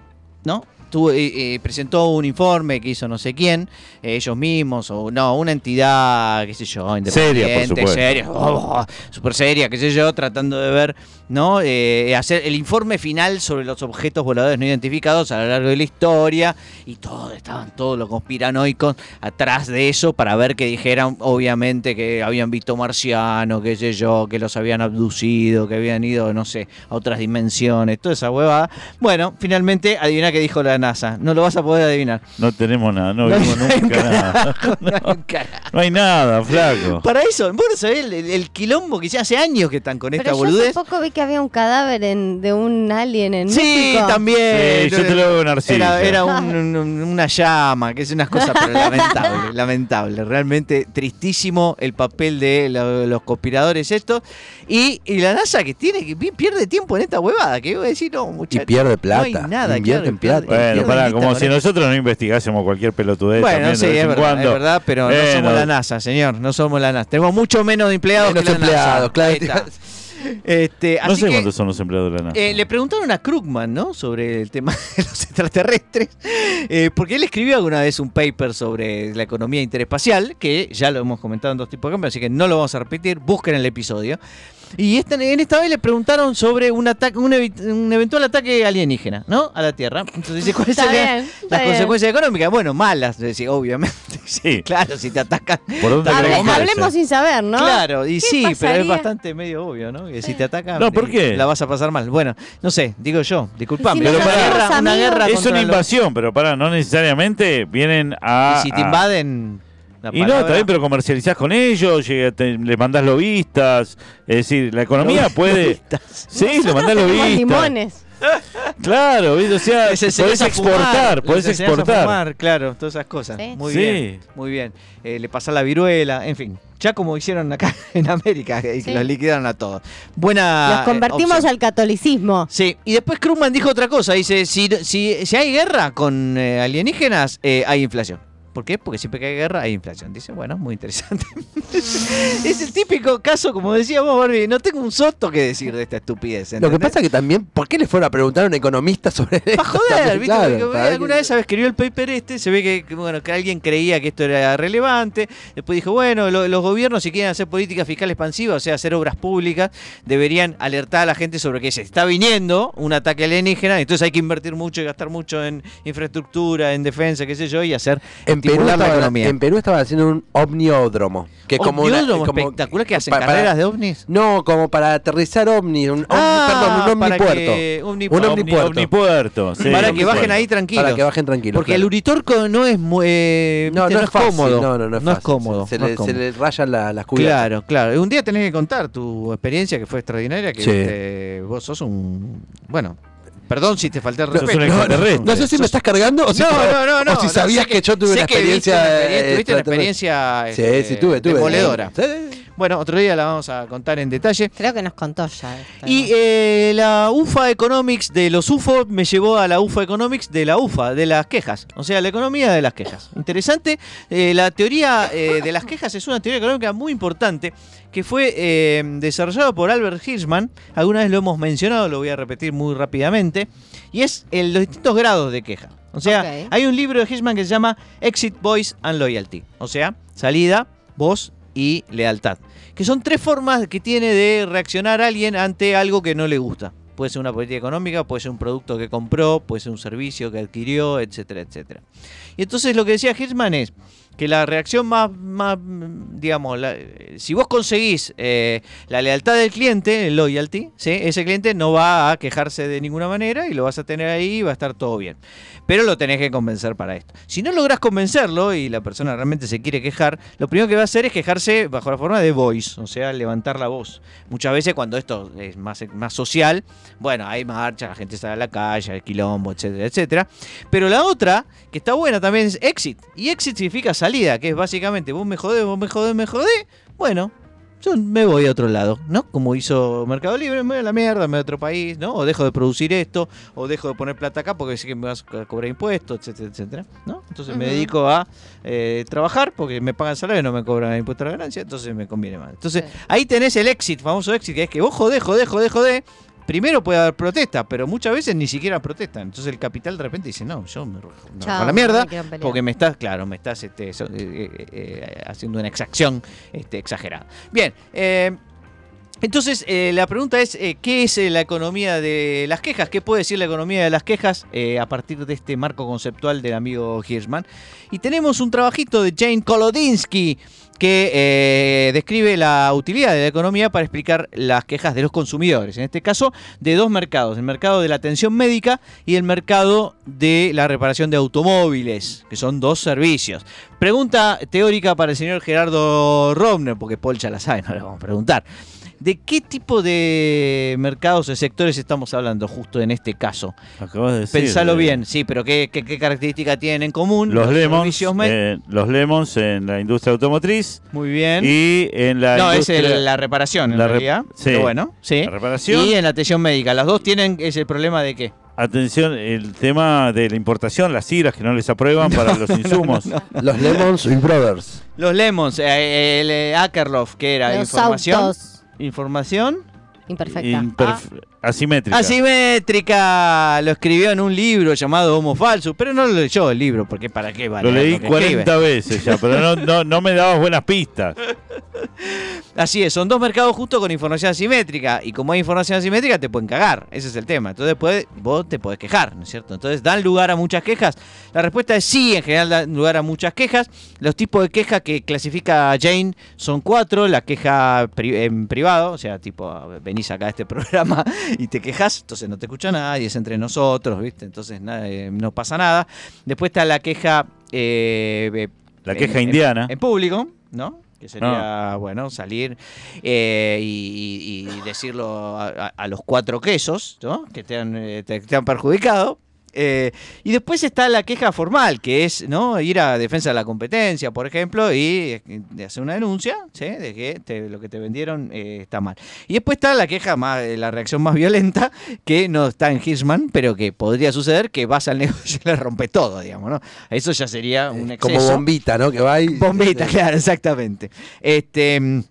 ¿no? Tuvo, eh, eh, presentó un informe que hizo no sé quién, eh, ellos mismos, o no, una entidad, qué sé yo, independiente, Seria, seria, oh, súper seria, qué sé yo, tratando de ver, ¿no? Eh, hacer el informe final sobre los objetos voladores no identificados a lo largo de la historia, y todo, estaban todos los conspiranoicos atrás de eso para ver que dijeran, obviamente, que habían visto marcianos, qué sé yo, que los habían abducido, que habían ido, no sé, a otras dimensiones, toda esa huevada. Bueno, finalmente, adivina qué dijo la NASA. No lo vas a poder adivinar. No tenemos nada, no, No vimos nunca nada. no. No hay nada, flaco. Para eso, vos no sabés el, el- el quilombo que ya hace años que están con esta yo boludez. hace poco vi que había un cadáver en- de un alien en Sí, México. también. Sí, yo te lo veo en arcilla. Era, era un- un- una llama, que es unas cosas pero lamentable, lamentable. Realmente tristísimo el papel de lo- los conspiradores estos. Y, y la NASA que tiene que pi- pierde tiempo en esta huevada, que voy a decir, no, Y muchachos. pierde plata. No hay nada, claro, plata. Bueno, pará, como si nosotros no investigásemos cualquier pelotudez Bueno, también sí, de vez es en verdad, cuando. es verdad, pero no somos la NASA, señor, no somos la NASA. Tenemos mucho menos empleados Menos que la empleados, NASA. claro. Este, No así sé que, cuántos son los empleados de la NASA. eh, le preguntaron a Krugman, ¿no? Sobre el tema de los extraterrestres. eh, porque él escribió alguna vez un paper sobre la economía interespacial, que ya lo hemos comentado en dos tipos de cambios, así que no lo vamos a repetir. Busquen el episodio. Y esta, en esta vez le preguntaron sobre un ataque, un, un eventual ataque alienígena, ¿no? A la Tierra. Entonces dice, ¿cuáles serían las bien. consecuencias económicas? Bueno, malas, decía, obviamente. Sí. Claro, si te atacan. ¿Por dónde Hable- hablemos sin saber, ¿no? Claro, y ¿Qué sí, pero es bastante medio obvio, ¿no? Que si te atacan, No, ¿por eh, qué? la vas a pasar mal. Bueno, no sé, digo yo, disculpame. Si pero hacemos guerra, una guerra Es una los- invasión, pero para, no necesariamente vienen a. Y si te a- invaden. Y no, está bien, pero comercializás con ellos, llega- te- le mandás lobistas. Es decir, la economía puede. Sí, le mandás lobistas. limones. Claro, o sea, Les podés a fumar, exportar, les podés a exportar. fumar, claro, todas esas cosas. Sí. Muy Sí. bien, muy bien. Eh, le pasás la viruela, en fin. Ya como hicieron acá en América, que Sí. los liquidaron a todos. Buena. Los convertimos opción. al catolicismo. Sí, y después Krugman dijo otra cosa. Dice: si, si, si hay guerra con eh, alienígenas, eh, hay inflación. ¿Por qué? Porque siempre que hay guerra hay inflación. Dice, bueno, muy interesante. es el típico caso, como decíamos, Barbie. No tengo un soto que decir de esta estupidez. Lo que pasa que también, ¿por qué le fueron a preguntar a un economista sobre esto? Para joder, ¿viste? Claro, Porque para ver alguna que- vez escribió el paper este, se ve que, que, bueno, que alguien creía que esto era relevante, después dijo, bueno, lo- los gobiernos si quieren hacer política fiscal expansiva, o sea, hacer obras públicas, deberían alertar a la gente sobre que se está viniendo un ataque alienígena, entonces hay que invertir mucho y gastar mucho en infraestructura, en defensa, qué sé yo, y hacer En Perú, estimular la estaban, economía. en Perú estaban haciendo un omniódromo. Que como una- como- espectacular que hacen pa- para- carreras de ovnis. No, como para aterrizar ovni, un, om- Ah, perdón, un omnipuerto. que- Un omnipuerto. omnipuerto. Omnipuerto, sí, para que bajen ahí tranquilos. Para que bajen tranquilos. Porque claro. el Uritorco no es muy, eh, no, no, es fácil, cómodo. No, no, no es, fácil. cómodo. Se, no le, es cómodo. se le rayan la- las cubiertas. Claro, claro. Un día tenés que contar tu experiencia que fue extraordinaria, que Sí. viste, vos sos un... Bueno, perdón si te falté el respeto. No sé si me estás cargando o si, No, no, no, no. o si no, sabías que, yo tuve una viste experiencia. eh, Tuviste una experiencia Sí, sí, tuve, tuve. demoledora. Sí. Bueno, otro día la vamos a contar en detalle. Creo que nos contó ya. esto, Y ¿no? eh, la UFA Economics de los UFO me llevó a la UFA Economics de la UFA, de las quejas. O sea, la economía de las quejas. Interesante. Eh, la teoría eh, de las quejas es una teoría económica muy importante que fue desarrollada por Albert Hirschman. Alguna vez lo hemos mencionado, lo voy a repetir muy rápidamente. Y es el- los distintos grados de queja. O sea, hay un libro de Hirschman que se llama Exit, Voice and Loyalty. O sea, salida, voz y lealtad. Que son tres formas que tiene de reaccionar alguien ante algo que no le gusta. Puede ser una política económica, puede ser un producto que compró, puede ser un servicio que adquirió, etcétera, etcétera. Y entonces lo que decía Hirschman es que la reacción más, más digamos, si vos conseguís eh, la lealtad del cliente, el loyalty, ese cliente no va a quejarse de ninguna manera y lo vas a tener ahí y va a estar todo bien. Pero lo tenés que convencer para esto. Si no lográs convencerlo y la persona realmente se quiere quejar, lo primero que va a hacer es quejarse bajo la forma de voice, o sea, levantar la voz. Muchas veces cuando esto es más, más social, bueno, hay marcha, la gente sale a la calle, hay quilombo, etcétera, etcétera. Pero la otra, que está buena también, es exit. Y exit significa salida, que es básicamente vos me jodés, vos me jodés, me jodés. Bueno, yo me voy a otro lado, ¿no? Como hizo Mercado Libre, me voy a la mierda, me voy a otro país, ¿no? O dejo de producir esto, o dejo de poner plata acá porque sé que me vas a cobrar impuestos, etcétera, etcétera, ¿no? Entonces me dedico a eh, trabajar porque me pagan salario y no me cobran impuesto a la ganancia, entonces me conviene más. Entonces Sí. ahí tenés el exit, famoso exit, que es que vos jodés, jodés, jodés, jodés. Primero puede haber protesta, pero muchas veces ni siquiera protestan. Entonces el capital de repente dice, no, yo me, Chao, a la mierda me porque me estás, claro, me estás este, so- eh, eh, eh, haciendo una exacción este, exagerada. Bien, entonces la pregunta es, ¿qué es la economía de las quejas? ¿Qué puede decir la economía de las quejas a partir de este marco conceptual del amigo Hirschman? Y tenemos un trabajito de Jane Kolodinsky que eh, describe la utilidad de la economía para explicar las quejas de los consumidores. En este caso, de dos mercados, el mercado de la atención médica y el mercado de la reparación de automóviles, que son dos servicios. Pregunta teórica para el señor Gerardo Romner, porque ya la sabe, no le vamos a preguntar. ¿De qué tipo de mercados o sectores estamos hablando justo en este caso? Acabas de decir. Pensalo eh, bien, sí, pero ¿qué, qué, qué característica tienen en común? Los lemons, servicios me- eh, los lemons en la industria automotriz Muy bien. y en la no, es el- la reparación en la realidad. sí. Pero bueno, sí. la reparación. Y en la atención médica. Las dos tienen ese problema de qué? Atención, el tema de la importación, las siglas que no les aprueban para los insumos. Los Lemons Brothers. Los Lemons, eh, el eh, Akerlof, que era Los información. autos. Información Imperfecta. imperf- asimétrica. asimétrica. Lo escribió en un libro llamado Homo Falsus, pero no lo leyó el libro, porque ¿para qué vale? Lo leí que escribe? 40 veces ya, pero no, no, no me dabas buenas pistas. Así es, son dos mercados justos con información asimétrica. Y como hay información asimétrica, te pueden cagar. Ese es el tema. Entonces puede, vos te podés quejar, ¿no es cierto? Entonces, ¿dan lugar a muchas quejas? La respuesta es sí, en general dan lugar a muchas quejas. Los tipos de quejas que clasifica Jane son cuatro. La queja pri- en privado, o sea, tipo, venís acá a este programa y te quejas, entonces no te escucha nadie, es entre nosotros, ¿viste? Entonces nada, eh, no pasa nada. Después está la queja... eh, La queja en- indiana. En, público, ¿no? Que sería, bueno, salir eh, y, y- y decirlo a, a- a los cuatro quesos, ¿no? Que te han, eh, te, te han perjudicado. Eh, y después está la queja formal, que es no ir a defensa de la competencia, por ejemplo, y eh, hacer una denuncia ¿sí? de que te- lo que te vendieron eh, está mal. Y después está la queja más, la reacción más violenta, que no está en Hirschman, pero que podría suceder que vas al negocio y le rompe todo, digamos, ¿no? Eso ya sería un exceso. Como bombita, ¿no? Que va y... Bombita, claro, exactamente. Este, mm,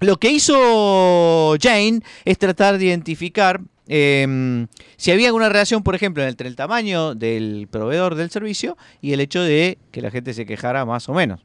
lo que hizo Jane es tratar de identificar eh, si había alguna relación, por ejemplo, entre el tamaño del proveedor del servicio y el hecho de que la gente se quejara más o menos.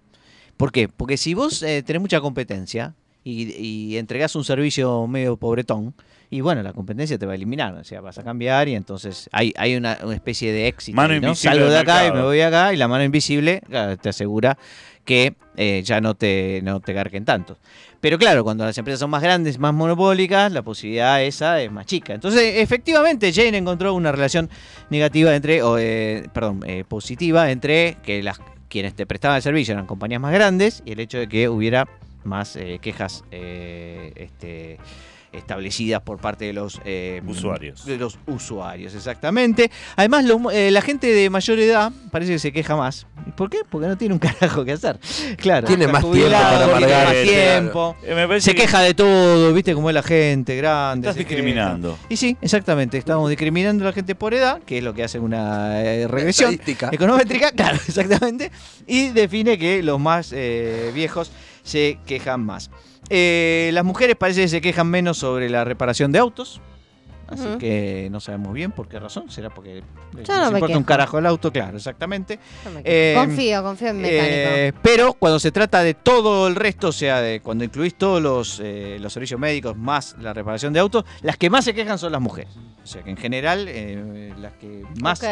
¿Por qué? Porque si vos eh, tenés mucha competencia y, y entregás un servicio medio pobretón, y bueno, la competencia te va a eliminar, o sea, vas a cambiar y entonces hay, hay una, una especie de éxito. Mano ¿no? invisible Salgo de acá y me voy acá y la mano invisible te asegura que eh, ya no te, no te garquen tanto. Pero claro, cuando las empresas son más grandes, más monopólicas, la posibilidad esa es más chica. Entonces, efectivamente, Jane encontró una relación negativa entre, o, eh, perdón, eh, positiva entre que las quienes te prestaban el servicio eran compañías más grandes y el hecho de que hubiera más eh, quejas este, establecidas por parte de los eh, Usuarios. De los usuarios, exactamente. Además, lo- eh, la gente de mayor edad parece que se queja más. ¿Y ¿Por qué? Porque no tiene un carajo que hacer. Claro. Tiene más tiempo para tiene amargar, más tiempo. Eh, parece Se que queja de todo, ¿viste? Como es la gente grande. Estás queja. discriminando. Y sí, exactamente. Estamos discriminando a la gente por edad, que es lo que hace una eh, regresión Estadística. econométrica, claro, exactamente. Y define que los más eh, viejos se quejan más. Eh, las mujeres parece que se quejan menos sobre la reparación de autos. Así que no sabemos bien por qué razón. Será porque les no importa un carajo el auto, claro, exactamente. No Eh, confío, confío en mecánico. Eh, pero cuando se trata de todo el resto, o sea, de cuando incluís todos los, eh, los servicios médicos más la reparación de autos, las que más se quejan son las mujeres. O sea que en general eh, las que más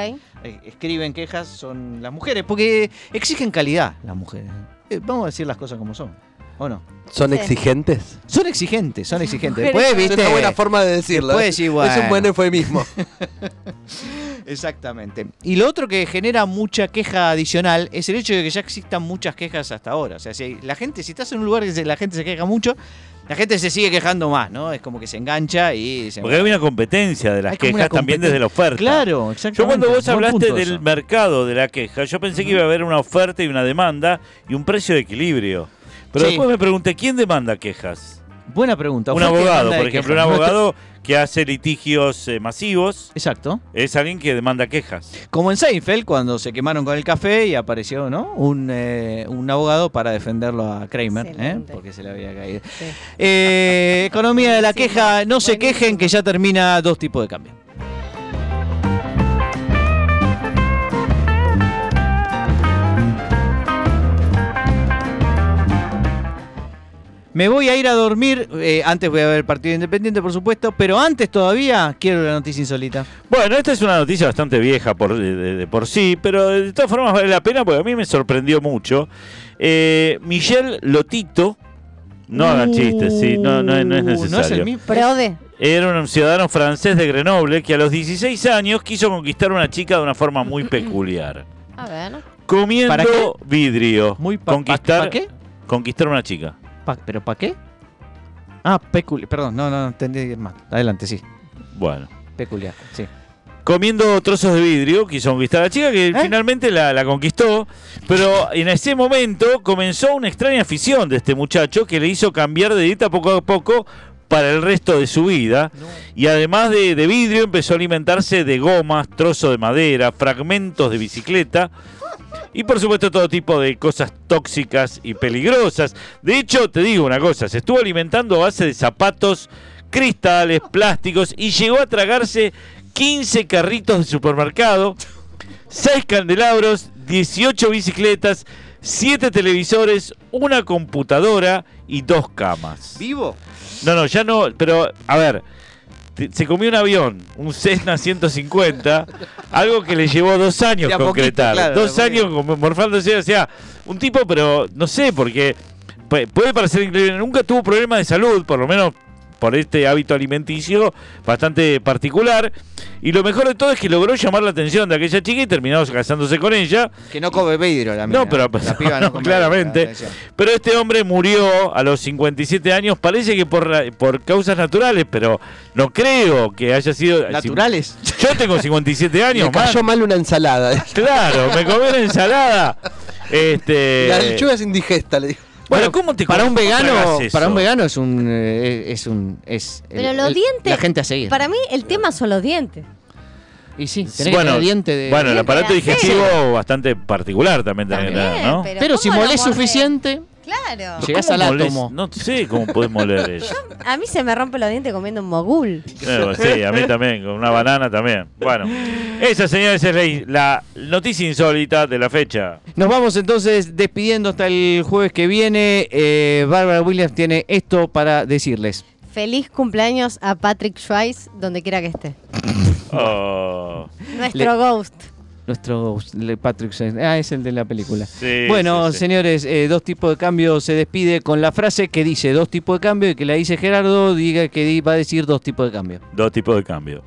escriben quejas son las mujeres, porque exigen calidad las mujeres. Vamos a decir las cosas como son, ¿o no? ¿Son Sí. exigentes? Son exigentes, son exigentes. Después, son- Es ¿viste? una buena forma de decirlo. Después ¿eh? decís, Es un bueno. buen eufemismo. Exactamente. Y lo otro que genera mucha queja adicional es el hecho de que ya existan muchas quejas hasta ahora. O sea, si la gente, si estás en un lugar que la gente se queja mucho, la gente se sigue quejando más, ¿no? Es como que se engancha y se Porque hay una competencia de las quejas también desde la oferta. Claro, exactamente. Yo cuando vos Buen hablaste del eso. mercado de la queja, yo pensé que iba a haber una oferta y una demanda y un precio de equilibrio. Pero Sí. después me pregunté, ¿quién demanda quejas? Buena pregunta. Un abogado, por ejemplo, un abogado que hace litigios eh, masivos, Exacto. es alguien que demanda quejas. Como en Seinfeld, cuando se quemaron con el café y apareció, ¿no? Un, eh, un abogado para defenderlo a Kramer, ¿eh? Porque se le había caído. Sí. Eh, economía de la queja, no se quejen que ya termina dos tipos de cambio. Me voy a ir a dormir, eh, antes voy a ver el partido independiente por supuesto, pero antes todavía quiero la noticia insólita. Bueno, esta es una noticia bastante vieja por, de, por sí, pero de todas formas vale la pena porque a mí me sorprendió mucho. Eh, Michel Lotito, no hagan chistes, sí, no, no, es- no es Uh, necesario. No es el mismo. Prode. Era un ciudadano francés de Grenoble que a los 16 años quiso conquistar a una chica de una forma muy peculiar. A ver. Comiendo ¿Para qué? vidrio. Muy pa- conquistar, pa- ¿pa qué? Conquistar a una chica. Pa- ¿Pero para qué? Ah, peculiar. Perdón, no, no, no entendí mal. Adelante, sí. Bueno. Peculiar, sí. Comiendo trozos de vidrio, quiso conquistar a la chica que ¿Eh? finalmente la, la conquistó. Pero en ese momento comenzó una extraña afición de este muchacho que le hizo cambiar de dieta poco a poco para el resto de su vida. Y además de, de vidrio empezó a alimentarse de gomas, trozos de madera, fragmentos de bicicleta y por supuesto todo tipo de cosas tóxicas y peligrosas. De hecho, te digo una cosa, se estuvo alimentando a base de zapatos, cristales, plásticos y llegó a tragarse 15 carritos de supermercado, 6 candelabros, 18 bicicletas, siete televisores, una computadora y dos camas. ¿Vivo? No, no, ya no, pero a ver, se comió un avión, un Cessna 150, algo que le llevó dos años De a poquito, concretar. claro, dos años morfándose, o sea, un tipo, pero no sé, porque pu- puede parecer increíble, nunca tuvo problemas de salud, por lo menos por este hábito alimenticio bastante particular. Y lo mejor de todo es que logró llamar la atención de aquella chica y terminó casándose con ella. Que no come vidrio la mina. No, pero La piba no come claramente. vidrio. Pero este hombre murió a los 57 años, parece que por, por causas naturales, pero no creo que haya sido... ¿Naturales? Yo tengo 57 años, Le cayó man. mal una ensalada. Claro, me comí una ensalada. Este, La lechuga es indigesta, le dijo. Bueno, ¿cómo te Para un vegano, para un vegano es un eh, es un es el- Pero los el- dientes. la gente a seguir. Para mí, el tema son los dientes. Y sí, tenés Bueno, diente de bueno, el aparato digestivo bastante particular también También, tener, ¿no? pero, Pero si ¿cómo lo molés suficiente, Claro. llegás ¿Cómo al átomo. No sé cómo podés moler eso. A mí se me rompe los dientes comiendo un mogul. Eh, sí, a mí también, con una banana también. Bueno, esa, señores, es la, la noticia insólita de la fecha. Nos vamos entonces despidiendo hasta el jueves que viene. Eh, Barbara Williams tiene esto para decirles. Feliz cumpleaños a Patrick Schweiss, donde quiera que esté. Oh, Nuestro ghost. Nuestro Patrick Swayze. Ah, es el de la película. sí, bueno, sí, señores, eh, dos tipos de cambio se despide con la frase que dice dos tipos de cambio y que la dice Gerardo, diga que va a decir dos tipos de cambio. Dos tipos de cambio.